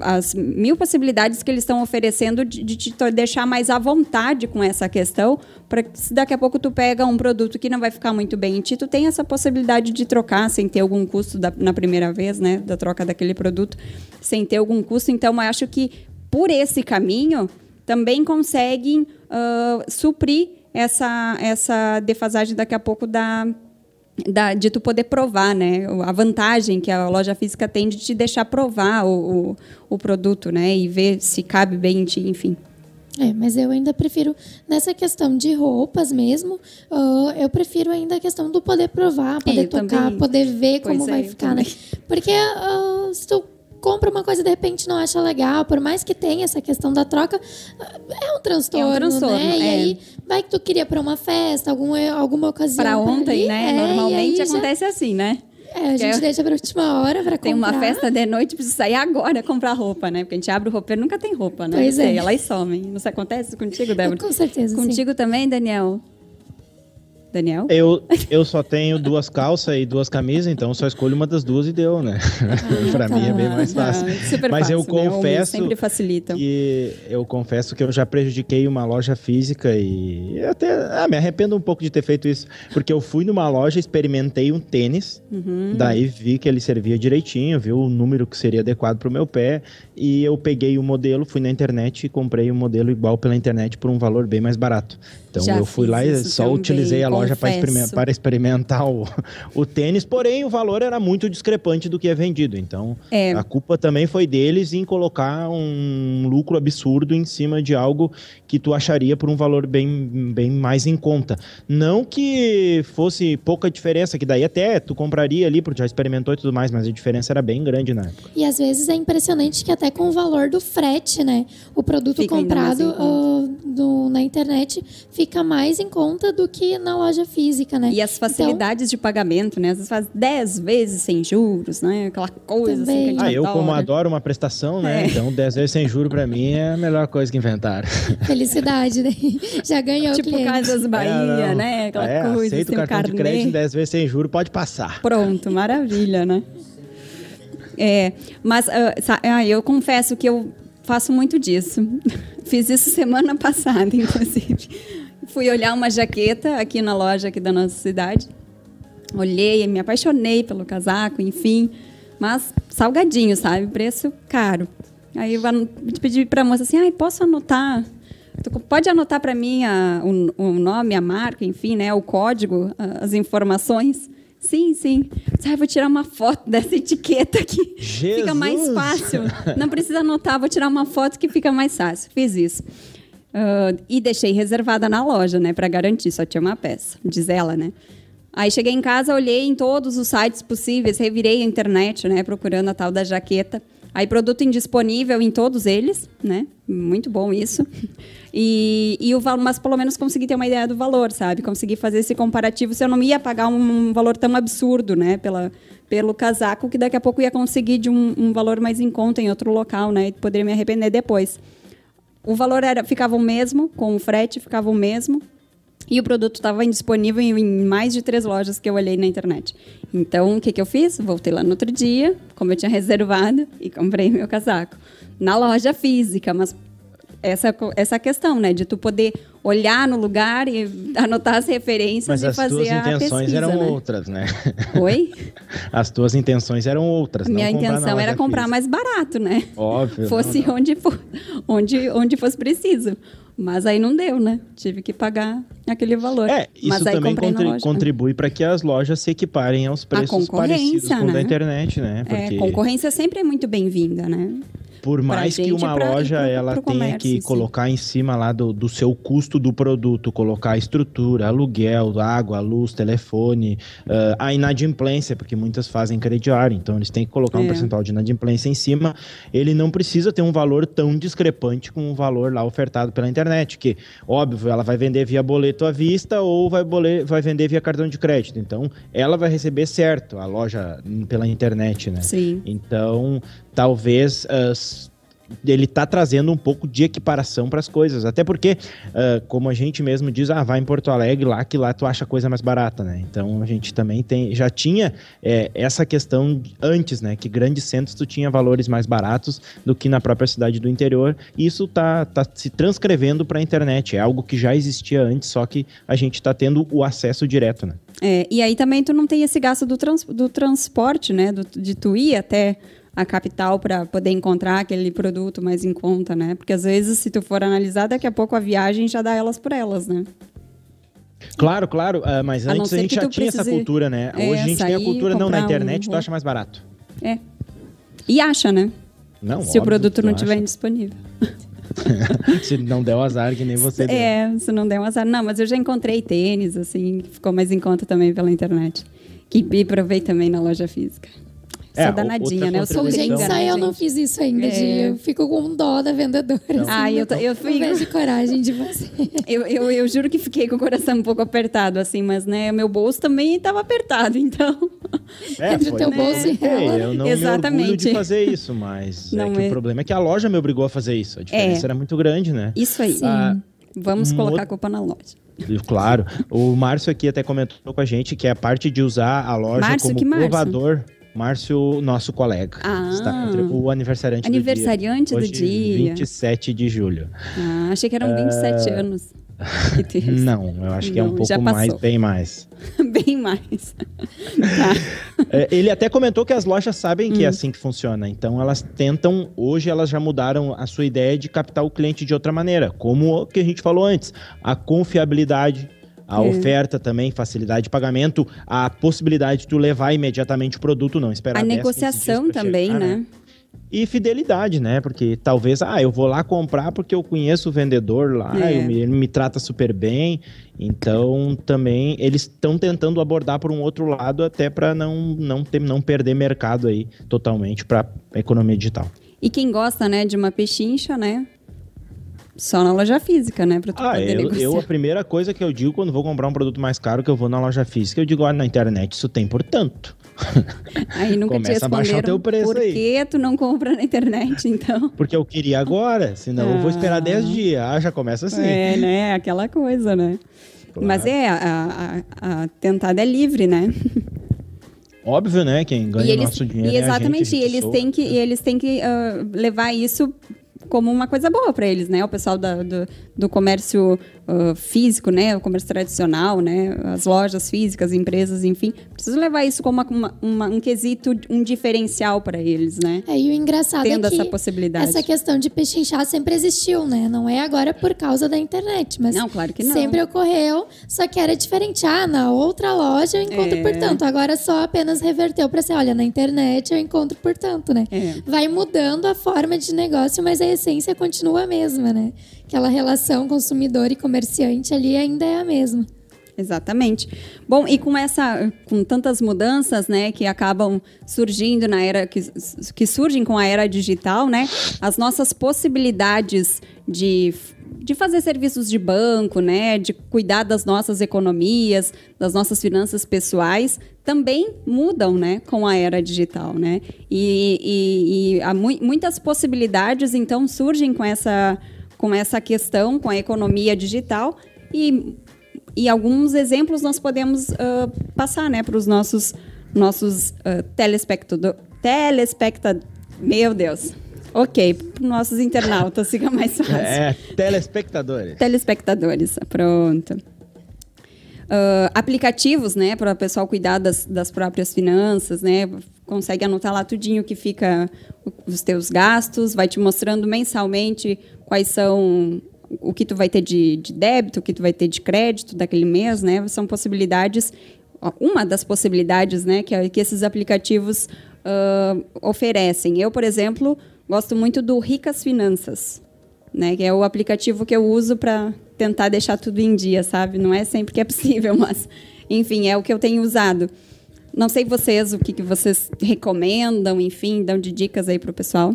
As mil possibilidades que eles estão oferecendo de, de te deixar mais à vontade com essa questão, para se daqui a pouco tu pega um produto que não vai ficar muito bem em ti, tu tem essa possibilidade de trocar sem ter algum custo da, na primeira vez, né? Da troca daquele produto, sem ter algum custo. Então, eu acho que por esse caminho também conseguem uh, suprir essa, essa defasagem daqui a pouco da da, de tu poder provar, né? A vantagem que a loja física tem de te deixar provar o, o, o produto, né? E ver se cabe bem em ti, enfim. É, mas eu ainda prefiro, nessa questão de roupas mesmo, uh, eu prefiro ainda a questão do poder provar, poder é, tocar, também. poder ver pois como é, vai ficar, né? Porque uh, se tu compra uma coisa e de repente não acha legal, por mais que tenha essa questão da troca, é um transtorno, É um transtorno, né? E é. aí vai que tu queria pra uma festa, algum, alguma ocasião. Pra ontem, ali, né? é, e Normalmente já- acontece assim, né? É, a gente é- deixa pra última hora pra Tem comprar. uma festa de noite, precisa sair agora comprar roupa, né? Porque a gente abre o roupeiro nunca tem roupa, né? Pois sei, é. Elas somem. Não se acontece contigo, Débora? Com certeza, sim. Contigo também, Daniel? Daniel? Eu, eu só tenho duas calças e duas camisas, então só escolho uma das duas e deu, né? pra mim é bem mais fácil. Ah, super Mas fácil, eu né? Homens confesso sempre facilitam. que eu confesso que eu já prejudiquei uma loja física e eu até ah, me arrependo um pouco de ter feito isso, porque eu fui numa loja, experimentei um tênis, Uhum. daí vi que ele servia direitinho, vi o número que seria adequado pro meu pé e eu peguei o modelo, fui na internet e comprei um modelo igual pela internet por um valor bem mais barato. Então Já eu fui lá e só também, utilizei a loja para experimentar, para experimentar o, o tênis, porém o valor era muito discrepante do que é vendido. Então É. a culpa também foi deles em colocar um lucro absurdo em cima de algo que tu acharia por um valor bem, bem mais em conta. Não que fosse pouca diferença, que daí até tu compraria ali, porque já experimentou e tudo mais, mas a diferença era bem grande na época. E às vezes é impressionante que até com o valor do frete, né? O produto Fica comprado ah, do- na internet fica mais em conta do que na loja física, né? E as facilidades de pagamento, né? Às vezes faz 10 vezes sem juros, né? Aquela coisa assim que a Também. gente Ah, eu adora. como adoro uma prestação, né? É. Então 10 vezes sem juro pra mim é a melhor coisa que inventaram. Então, felicidade, né? Já ganhou Tipo o cliente. Casas Bahia, É, né? Aquela é, coisa assim, o cartão de carnê. crédito em 10 vezes sem juro, pode passar. Pronto, maravilha, né? É, mas ah, ah, eu confesso que eu faço muito disso. Fiz isso semana passada, inclusive. Fui olhar uma jaqueta aqui na loja aqui da nossa cidade. Olhei, me apaixonei pelo casaco, enfim. Mas salgadinho, sabe? Preço caro. Aí eu pedi para a moça assim, ai, posso anotar? Pode anotar para mim a- o, o nome, a marca, enfim, né? O código, as informações? Sim, sim. Ah, vou tirar uma foto dessa etiqueta aqui. Fica mais Jesus! fácil. Não precisa anotar, vou tirar uma foto que fica mais fácil. Fiz isso. Ah, e deixei reservada na loja, né, para garantir, só tinha uma peça, diz ela, né? Aí cheguei em casa, olhei em todos os sites possíveis, revirei a internet, né, procurando a tal da jaqueta. Aí produto indisponível em todos eles, né? Muito bom isso. E, e o val- mas pelo menos consegui ter uma ideia do valor, sabe? Consegui fazer esse comparativo se eu não ia pagar um, um valor tão absurdo, né? Pela, pelo casaco, que daqui a pouco ia conseguir de um, um valor mais em conta em outro local, né? E poderia me arrepender depois. O valor era, ficava o mesmo, com o frete ficava o mesmo. E o produto estava indisponível em, mais de três lojas que eu olhei na internet. Então, o que, que eu fiz? Voltei lá no outro dia, como eu tinha reservado, e comprei meu casaco. Na loja física, mas essa, essa questão, né? De tu poder olhar no lugar e anotar as referências Mas e as fazer tuas a intenções pesquisa, eram né? outras, né? Oi? As tuas intenções eram outras. Minha intenção era comprar mais barato, né? Óbvio. fosse não, não. onde for, onde, onde fosse preciso. Mas aí não deu, né? Tive que pagar aquele valor. É, isso também contri- contribui para que as lojas se equiparem aos preços parecidos com o da né? internet, né? É, Porque concorrência sempre é muito bem-vinda, né? Por mais que uma pra- loja ela pro tenha comércio, que sim. colocar em cima lá do, do seu custo do produto, colocar a estrutura, aluguel, água, luz, telefone, ah, a inadimplência, porque muitas fazem crediário, então eles têm que colocar um É. percentual de inadimplência em cima. Ele não precisa ter um valor tão discrepante com o valor lá ofertado pela internet, que, óbvio, ela vai vender via boleto à vista ou vai, vai vender via cartão de crédito. Então, ela vai receber certo a loja hum, pela internet, né? Sim. Então, talvez s- ele tá trazendo um pouco de equiparação para as coisas. Até porque, ah, como a gente mesmo diz, ah, vai em Porto Alegre lá que lá tu acha coisa mais barata, né? Então a gente também tem, já tinha eh, essa questão antes, né? Que grandes centros tu tinha valores mais baratos do que na própria cidade do interior. E isso tá, tá se transcrevendo para a internet. É algo que já existia antes, só que a gente tá tendo o acesso direto, né? É, e aí também tu não tem esse gasto do, trans- do transporte, né? Do- de tu ir até a capital para poder encontrar aquele produto mais em conta, né? Porque às vezes, se tu for analisar, daqui a pouco a viagem já dá elas por elas, né? Claro, claro, ah, mas A antes a, gente já tinha essa cultura, né? é, Hoje a gente tem a cultura, não, na comprar um internet tu acha mais barato. É. E acha, né? Não, se o óbvio, produto tu não estiver indisponível. Se não der o azar que nem você deu. É, se não der um azar. Não, mas eu já encontrei tênis, assim, que ficou mais em conta também pela internet. Que provei também na loja física. Sou é, danadinha, né? Eu sou Gente, só eu não fiz isso ainda. É. De, eu fico com dó da vendedora. Então, assim, ah, eu, eu fui. Não vejo coragem de você. eu, eu, eu juro que fiquei com o coração um pouco apertado, assim, mas né, meu bolso também estava apertado, então. É, Entre o teu bolso e ela. Eu não Exatamente. me de fazer isso, mas não é, é. o problema é que a loja me obrigou a fazer isso. A diferença é. era muito grande, né? Isso aí. Ah, Vamos um colocar outro... a culpa na loja. Claro. O Márcio aqui até comentou com a gente que é a parte de usar a loja Márcio, como provador. Márcio, nosso colega. Ah, está o aniversariante, aniversariante do dia. Aniversariante do dia. 27 de julho. Ah, achei que eram 27 uh... anos. Não, eu acho que é um pouco mais, bem mais. bem mais. tá. é, ele até comentou que as lojas sabem hum. que é hum. assim que funciona. Então elas tentam, hoje elas já mudaram a sua ideia de captar o cliente de outra maneira. Como o que a gente falou antes, a confiabilidade, a é. oferta também, facilidade de pagamento, a possibilidade de tu levar imediatamente o produto, não esperar A negociação também, chegar, né? né? e fidelidade, né? Porque talvez, ah, eu vou lá comprar porque eu conheço o vendedor lá, é. ele me trata super bem. Então, também eles estão tentando abordar por um outro lado até para não não ter, não perder mercado aí totalmente para economia digital. E quem gosta, né, de uma pechincha, né? Só na loja física, né? Pra tu ah, poder eu, negociar. eu, a primeira coisa que eu digo quando vou comprar um produto mais caro, que eu vou na loja física, eu digo, ah, na internet isso tem por tanto. Aí nunca Começa te a teu preço por aí. que tu não compra na internet, então? Porque eu queria agora, senão ah. eu vou esperar 10 dias. Ah, já começa assim. É, né? Aquela coisa, né? Claro. Mas é, a, a, a tentada é livre, né? Óbvio, né? Quem ganha eles, nosso dinheiro e exatamente, é a gente, e eles têm que, eles têm que uh, levar isso como uma coisa boa para eles, né? O pessoal da, do, do comércio uh, físico, né? O comércio tradicional, né? As lojas físicas, empresas, enfim. Preciso levar isso como uma, uma, um quesito, um diferencial para eles, né? É, e o engraçado Tendo é que essa possibilidade. essa questão de pechinchar sempre existiu, né? Não é agora por causa da internet, mas não, claro que não. sempre ocorreu, só que era diferente. Ah, na outra loja eu encontro é. por tanto. Agora só apenas reverteu para ser, olha, na internet eu encontro por tanto, né? É. Vai mudando a forma de negócio, mas a essência continua a mesma, né? Aquela relação consumidor e comerciante ali ainda é a mesma. Exatamente. Bom, e com essa, com tantas mudanças, né, que acabam surgindo na era que, que surgem com a era digital, né, as nossas possibilidades de, de fazer serviços de banco, né, de cuidar das nossas economias, das nossas finanças pessoais, também mudam, né, com a era digital, né, e, e, e há mu muitas possibilidades então surgem com essa com essa questão, com a economia digital e e alguns exemplos nós podemos uh, passar né, para os nossos, nossos uh, telespectadores. Telespecta Meu Deus. Ok, para os nossos internautas fica mais fácil. É, telespectadores. Telespectadores, pronto. Uh, aplicativos, né, para o pessoal cuidar das, das próprias finanças, né, consegue anotar lá tudinho que fica os teus gastos, vai te mostrando mensalmente quais são o que tu vai ter de, de débito, o que tu vai ter de crédito daquele mês, né? São possibilidades, uma das possibilidades, né, que, que esses aplicativos uh, oferecem. Eu, por exemplo, gosto muito do Ricas Finanças, né, que é o aplicativo que eu uso para tentar deixar tudo em dia, sabe? Não é sempre que é possível, mas, enfim, é o que eu tenho usado. Não sei vocês, o que, que vocês recomendam, enfim, dão de dicas aí para o pessoal.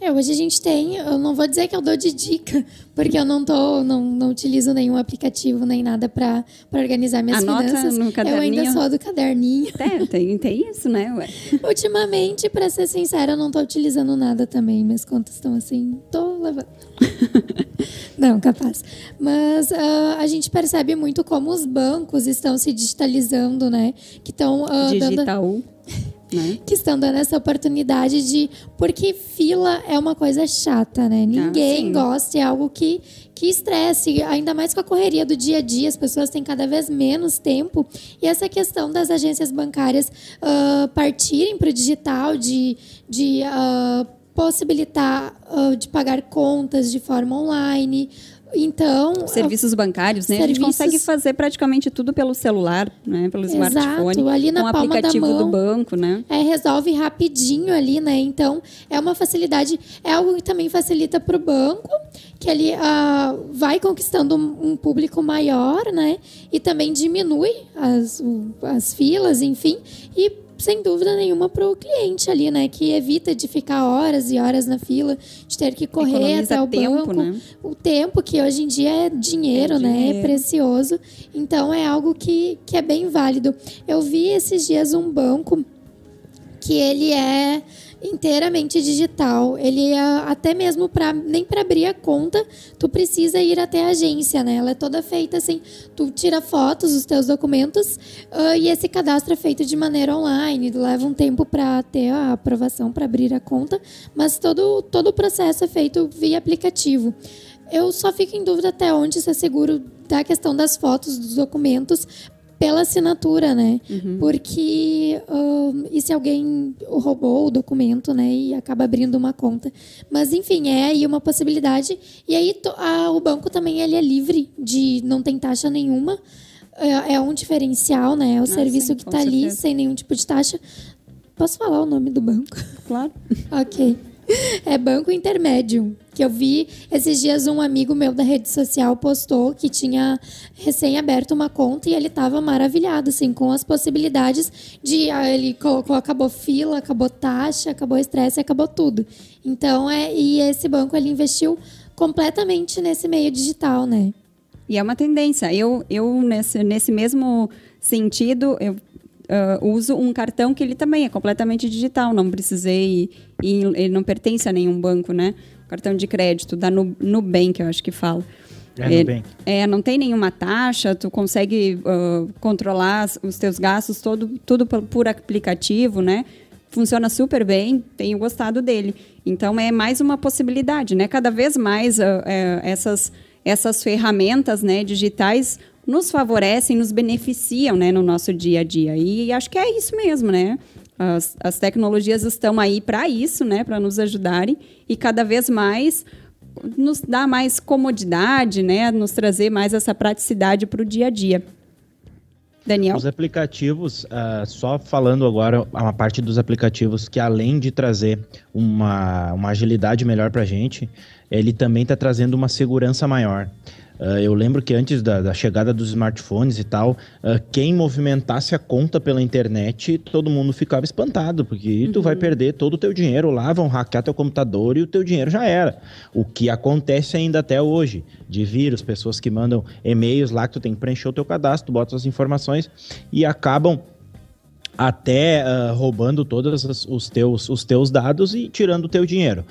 É, hoje a gente tem, eu não vou dizer que eu dou de dica, porque eu não tô, não, não utilizo nenhum aplicativo nem nada para organizar minhas Anota finanças. No caderninho. Eu ainda sou do caderninho. É, tem, tem isso, né? Ué. Ultimamente, para ser sincera, eu não tô utilizando nada também. Minhas contas estão assim, tô levando. não, capaz. Mas uh, a gente percebe muito como os bancos estão se digitalizando, né? Que estão uh, Digital. dando né? que estão dando essa oportunidade de. Porque fila é uma coisa chata, né? Ninguém ah, gosta, é algo que, que estresse, ainda mais com a correria do dia a dia, as pessoas têm cada vez menos tempo. E essa questão das agências bancárias uh, partirem para o digital, de. de uh, possibilitar uh, de pagar contas de forma online, então, serviços bancários, né? Serviços... A gente consegue fazer praticamente tudo pelo celular, né? Pelo Exato, smartphone, ali na com o aplicativo mão, do banco, né? É, resolve rapidinho ali, né? Então, é uma facilidade, é algo que também facilita para o banco, que ele uh, vai conquistando um, um, público maior, né? E também diminui as, as filas, enfim, e sem dúvida nenhuma, para o cliente ali, né? Que evita de ficar horas e horas na fila, de ter que correr Economiza até o tempo, banco. né? O tempo, que hoje em dia é dinheiro, É né? É dinheiro. precioso. Então, é algo que, que é bem válido. Eu vi esses dias um banco que ele é inteiramente digital. Ele é até mesmo para nem para abrir a conta, tu precisa ir até a agência, né? Ela é toda feita assim, tu tira fotos dos teus documentos ah, e esse cadastro é feito de maneira online, leva um tempo para ter a aprovação para abrir a conta, mas todo todo o processo é feito via aplicativo. Eu só fico em dúvida até onde isso é seguro da questão das fotos dos documentos pela assinatura, né? Porque ahn, e se alguém roubou o documento, né? E acaba abrindo uma conta. Mas enfim, é aí uma possibilidade. E aí a- o banco também ele é livre de não tem taxa nenhuma. É, é um diferencial, né? É o serviço sim, que está ali sem nenhum tipo de taxa. Posso falar o nome do banco? Claro. Ok. É Banco Intermédio. Que eu vi esses dias um amigo meu da rede social postou que tinha recém aberto uma conta e ele estava maravilhado, assim, com as possibilidades de. ah, Ele colocou, acabou fila, acabou taxa, acabou estresse, acabou tudo. Então, é. E esse banco ele investiu completamente nesse meio digital, né? E é uma tendência. Eu, eu nesse, nesse mesmo sentido, eu ah, uso um cartão que ele também é completamente digital. Não precisei e ele não pertence a nenhum banco, né? Cartão de crédito da Nu- Nubank, eu acho que fala. É, Nubank. É, não tem nenhuma taxa, tu consegue ah, controlar os teus gastos todo, tudo por, aplicativo, né? Funciona super bem, tenho gostado dele. Então é mais uma possibilidade, né? Cada vez mais ah, é, essas, essas ferramentas né, digitais nos favorecem, nos beneficiam né, no nosso dia a dia. E acho que é isso mesmo, né? As, as tecnologias estão aí para isso, né? Para nos ajudarem e cada vez mais nos dá mais comodidade, né? Nos trazer mais essa praticidade para o dia a dia. Daniel? Os aplicativos, ah, só falando agora uma parte dos aplicativos que além de trazer uma, uma agilidade melhor para a gente, ele também está trazendo uma segurança maior. Ah, eu lembro que antes da, da chegada dos smartphones e tal, ah, quem movimentasse a conta pela internet, todo mundo ficava espantado, porque tu vai perder todo o teu dinheiro lá, vão hackear teu computador e o teu dinheiro já era. O que acontece ainda até hoje, de vírus, pessoas que mandam e-mails lá que tu tem que preencher o teu cadastro, tu bota as informações e acabam até ah, roubando todos os- os teus, os teus dados e tirando o teu dinheiro.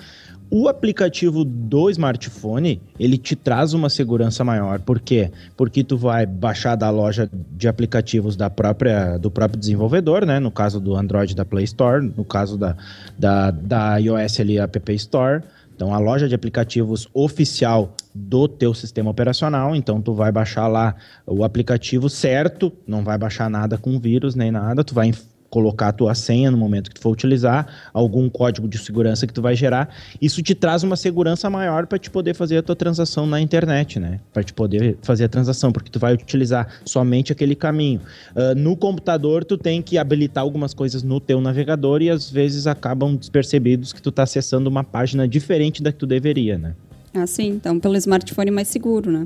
O aplicativo do smartphone, ele te traz uma segurança maior. Por quê? Porque tu vai baixar da loja de aplicativos da própria, do próprio desenvolvedor, né? No caso do Android da Play Store, no caso da, da, da iOS ali, a App Store. Então, a loja de aplicativos oficial do teu sistema operacional. Então, tu vai baixar lá o aplicativo certo, não vai baixar nada com vírus nem nada. Tu vai colocar a tua senha no momento que tu for utilizar, algum código de segurança que tu vai gerar. Isso te traz uma segurança maior para te poder fazer a tua transação na internet, né? Para te poder fazer a transação, porque tu vai utilizar somente aquele caminho. Ah, no computador, tu tem que habilitar algumas coisas no teu navegador e às vezes acabam despercebidos que tu tá acessando uma página diferente da que tu deveria, né? Ah, sim. Então, pelo smartphone mais seguro, né?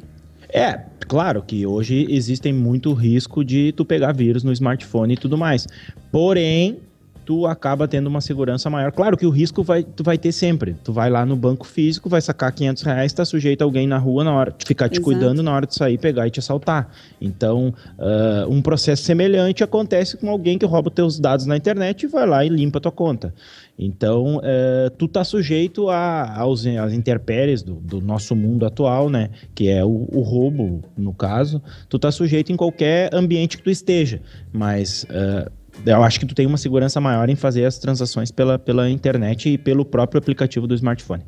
É, claro que hoje existem muito risco de tu pegar vírus no smartphone e tudo mais. Porém, tu acaba tendo uma segurança maior. Claro que o risco vai, tu vai ter sempre. Tu vai lá no banco físico, vai sacar 500 reais, tá sujeito a alguém na rua na hora, ficar te Exato. cuidando na hora de sair, pegar e te assaltar. Então, ah, um processo semelhante acontece com alguém que rouba teus dados na internet e vai lá e limpa tua conta. Então, eh, tu tá sujeito a, aos, às intempéries do, do nosso mundo atual, né? Que é o, o roubo, no caso. Tu tá sujeito em qualquer ambiente que tu esteja. Mas eh, eu acho que tu tem uma segurança maior em fazer as transações pela, pela internet e pelo próprio aplicativo do smartphone.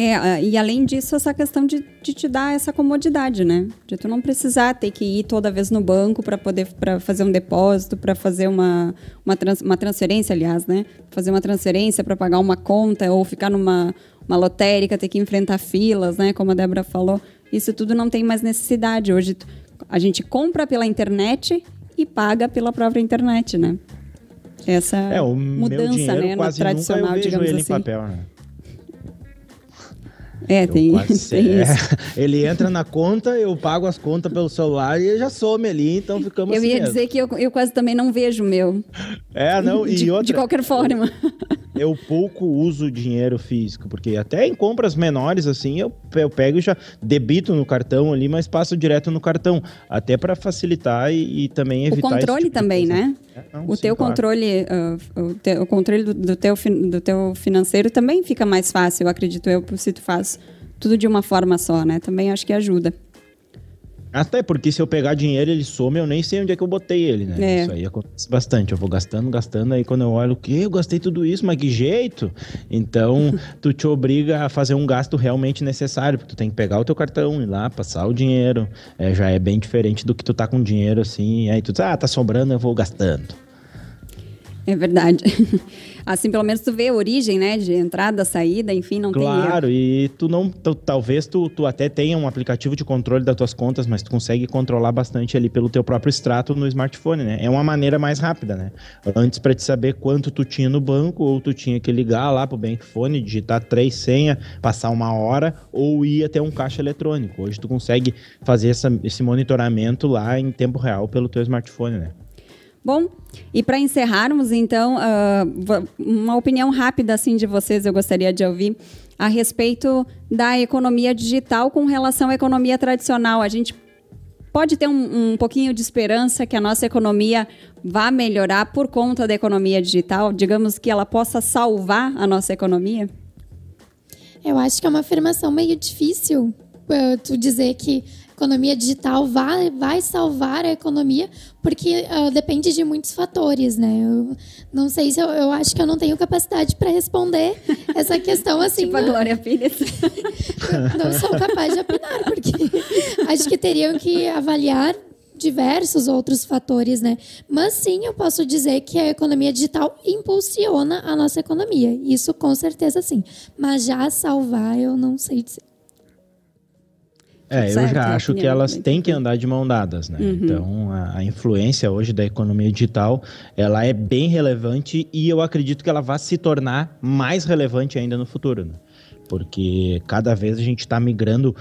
É, ah, e além disso, essa questão de, de te dar essa comodidade, né? De tu não precisar ter que ir toda vez no banco para poder pra fazer um depósito, para fazer uma, uma, trans- uma transferência, aliás, né? Fazer uma transferência para pagar uma conta ou ficar numa uma lotérica, ter que enfrentar filas, né? Como a Débora falou. Isso tudo não tem mais necessidade. Hoje a gente compra pela internet e paga pela própria internet, né? Essa É, mudança, né? No quase nunca eu tradicional, vejo digamos ele assim. em papel, né? É, tem, tem é, isso. Ele entra na conta, eu pago as contas pelo celular e já some ali, então ficamos Eu assim ia mesmo. dizer que eu, eu quase também não vejo o meu. É, não, e de, outra, de qualquer forma. Eu pouco uso dinheiro físico, porque até em compras menores, assim, eu, eu pego e já debito no cartão ali, mas passo direto no cartão, até para facilitar e, e também O evitar esse controle tipo também, né? É, não, O sim, teu claro. controle, ah, o, o controle do, do teu, do teu financeiro também fica mais fácil, eu acredito eu, se tu faz tudo de uma forma só, né? Também acho que ajuda. Até porque se eu pegar dinheiro, ele some, eu nem sei onde é que eu botei ele, né? É. Isso aí acontece bastante. Eu vou gastando, gastando, aí quando eu olho o quê? Eu gastei tudo isso, mas que jeito? Então, tu te obriga a fazer um gasto realmente necessário, porque tu tem que pegar o teu cartão, ir lá, passar o dinheiro. É, já é bem diferente do que tu tá com dinheiro assim, e aí tu diz, ah, tá sobrando, eu vou gastando. É verdade. Assim, pelo menos tu vê a origem, né? De entrada, saída, enfim, não tem erro. Claro, e tu não. tu- talvez tu, tu até tenha um aplicativo de controle das tuas contas, mas tu consegue controlar bastante ali pelo teu próprio extrato no smartphone, né? É uma maneira mais rápida, né? Antes, pra te saber quanto tu tinha no banco, ou tu tinha que ligar lá pro bankphone, digitar três senhas, passar uma hora, ou ir até um caixa eletrônico. Hoje tu consegue fazer essa- esse monitoramento lá em tempo real pelo teu smartphone, né? Bom, e para encerrarmos, então, ah, va- uma opinião rápida assim de vocês eu gostaria de ouvir a respeito da economia digital com relação à economia tradicional. A gente pode ter um, um pouquinho de esperança que a nossa economia vá melhorar por conta da economia digital? Digamos que ela possa salvar a nossa economia? Eu acho que é uma afirmação meio difícil eh, tu dizer que economia digital vai, vai salvar a economia, porque ah, depende de muitos fatores, né? Eu não sei se eu, eu acho que eu não tenho capacidade para responder essa questão assim. tipo a não- Glória Pires. não sou capaz de opinar, porque acho que teriam que avaliar diversos outros fatores, né? Mas sim, eu posso dizer que a economia digital impulsiona a nossa economia. Isso com certeza sim. Mas já salvar, eu não sei dizer. É, eu Certo, é já a acho que elas têm que andar de mão dadas, né? Então, a, a influência hoje da economia digital, ela é bem relevante e eu acredito que ela vai se tornar mais relevante ainda no futuro, né? Porque cada vez a gente está migrando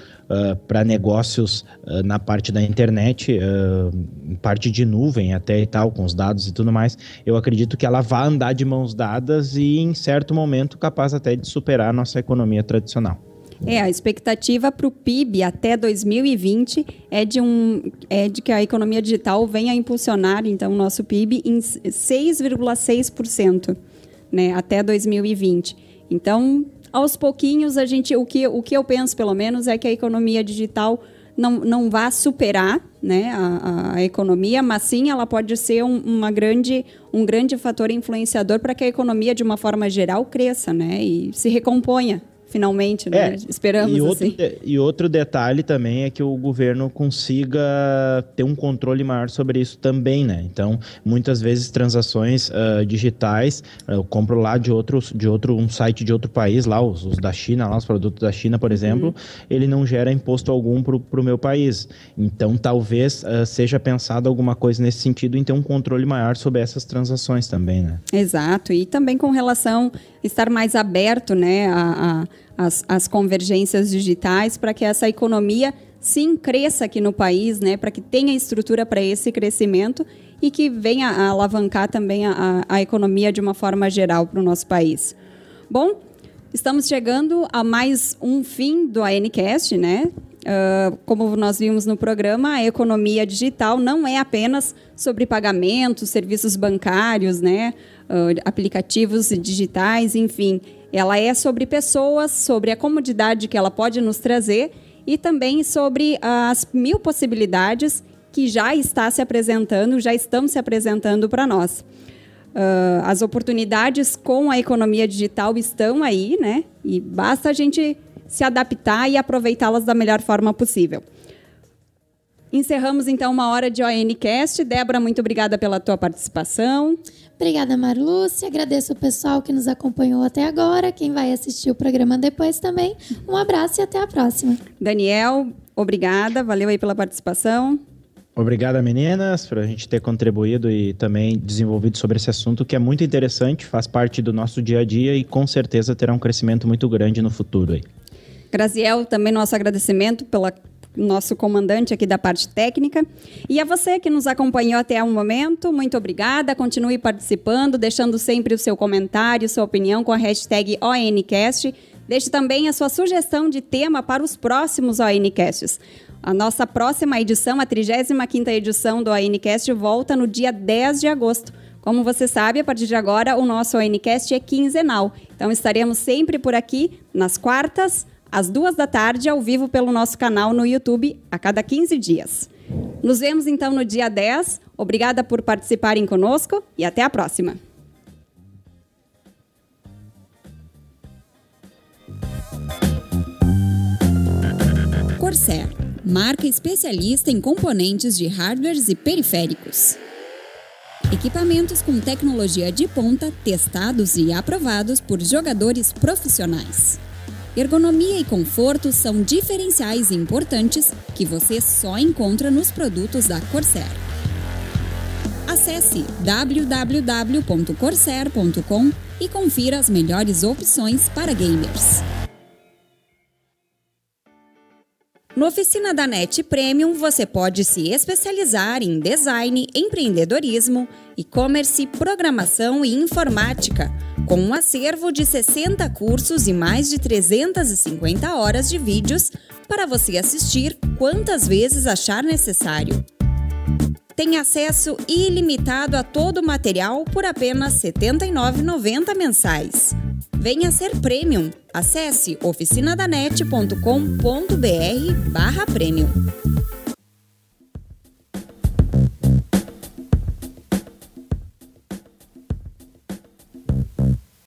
para negócios ah, na parte da internet, ah, em parte de nuvem até e tal, com os dados e tudo mais. Eu acredito que ela vai andar de mãos dadas e, em certo momento, capaz até de superar a nossa economia tradicional. É, a expectativa para o PIB até 2020 é de, um, é de que a economia digital venha a impulsionar, então, o nosso PIB em 6,6%, né, até 2020. Então, aos pouquinhos, a gente, o, que, o que eu penso, pelo menos, é que a economia digital não, não vá superar né, a, a economia, mas sim ela pode ser um, uma grande, um grande fator influenciador para que a economia, de uma forma geral, cresça né, e se recomponha, finalmente. Né? Esperamos É, e outro, assim. de- e outro detalhe também é que o governo consiga ter um controle maior sobre isso também, né? Então, muitas vezes transações ah, digitais, ah, eu compro lá de outro, de outro um site de outro país, lá os, os da China, lá os produtos da China, por exemplo, ele não gera imposto algum para o meu país. Então, talvez ah, seja pensado alguma coisa nesse sentido em ter um controle maior sobre essas transações também, né? Exato, e também com relação estar mais aberto né, a, a- as, as convergências digitais para que essa economia sim cresça aqui no país, né, para que tenha estrutura para esse crescimento e que venha a alavancar também a, a- economia de uma forma geral para o nosso país. Bom, estamos chegando a mais um fim do ANCast, né? Ah, como nós vimos no programa, a economia digital não é apenas sobre pagamentos, serviços bancários, né? Ah, aplicativos digitais, enfim. Ela é sobre pessoas, sobre a comodidade que ela pode nos trazer e também sobre as mil possibilidades que já está se apresentando, já estão se apresentando para nós. Ah, as oportunidades com a economia digital estão aí, né? E basta a gente se adaptar e aproveitá-las da melhor forma possível. Encerramos então uma hora de ONCast. Débora, muito obrigada pela tua participação. Obrigada, Marluce. Agradeço o pessoal que nos acompanhou até agora. Quem vai assistir o programa depois também. Um abraço e até a próxima. Daniel, obrigada. Valeu aí pela participação. Obrigado, meninas, por a gente ter contribuído e também desenvolvido sobre esse assunto que é muito interessante, faz parte do nosso dia a dia e com certeza terá um crescimento muito grande no futuro aí. Graziel, também nosso agradecimento pela nosso comandante aqui da parte técnica. E a você que nos acompanhou até o momento, muito obrigada. Continue participando, deixando sempre o seu comentário, sua opinião com a hashtag ONCast. Deixe também a sua sugestão de tema para os próximos ONCasts. A nossa próxima edição, a 35ª edição do ONCast, volta no dia 10 de agosto. Como você sabe, a partir de agora, o nosso ONCast é quinzenal. Então, estaremos sempre por aqui, nas quartas, às duas da tarde, ao vivo pelo nosso canal no YouTube, a cada 15 dias. Nos vemos então no dia 10. Obrigada por participarem conosco e até a próxima. Corsair, marca especialista em componentes de hardwares e periféricos. Equipamentos com tecnologia de ponta, testados e aprovados por jogadores profissionais. Ergonomia e conforto são diferenciais importantes que você só encontra nos produtos da Corsair. Acesse www.corsair.com e confira as melhores opções para gamers. No Oficina da NET Premium, você pode se especializar em design, empreendedorismo, e-commerce, programação e informática com um acervo de 60 cursos e mais de 350 horas de vídeos para você assistir quantas vezes achar necessário. Tem acesso ilimitado a todo o material por apenas R$ 79,90 mensais. Venha ser premium. Acesse oficinadanet.com.br/premium.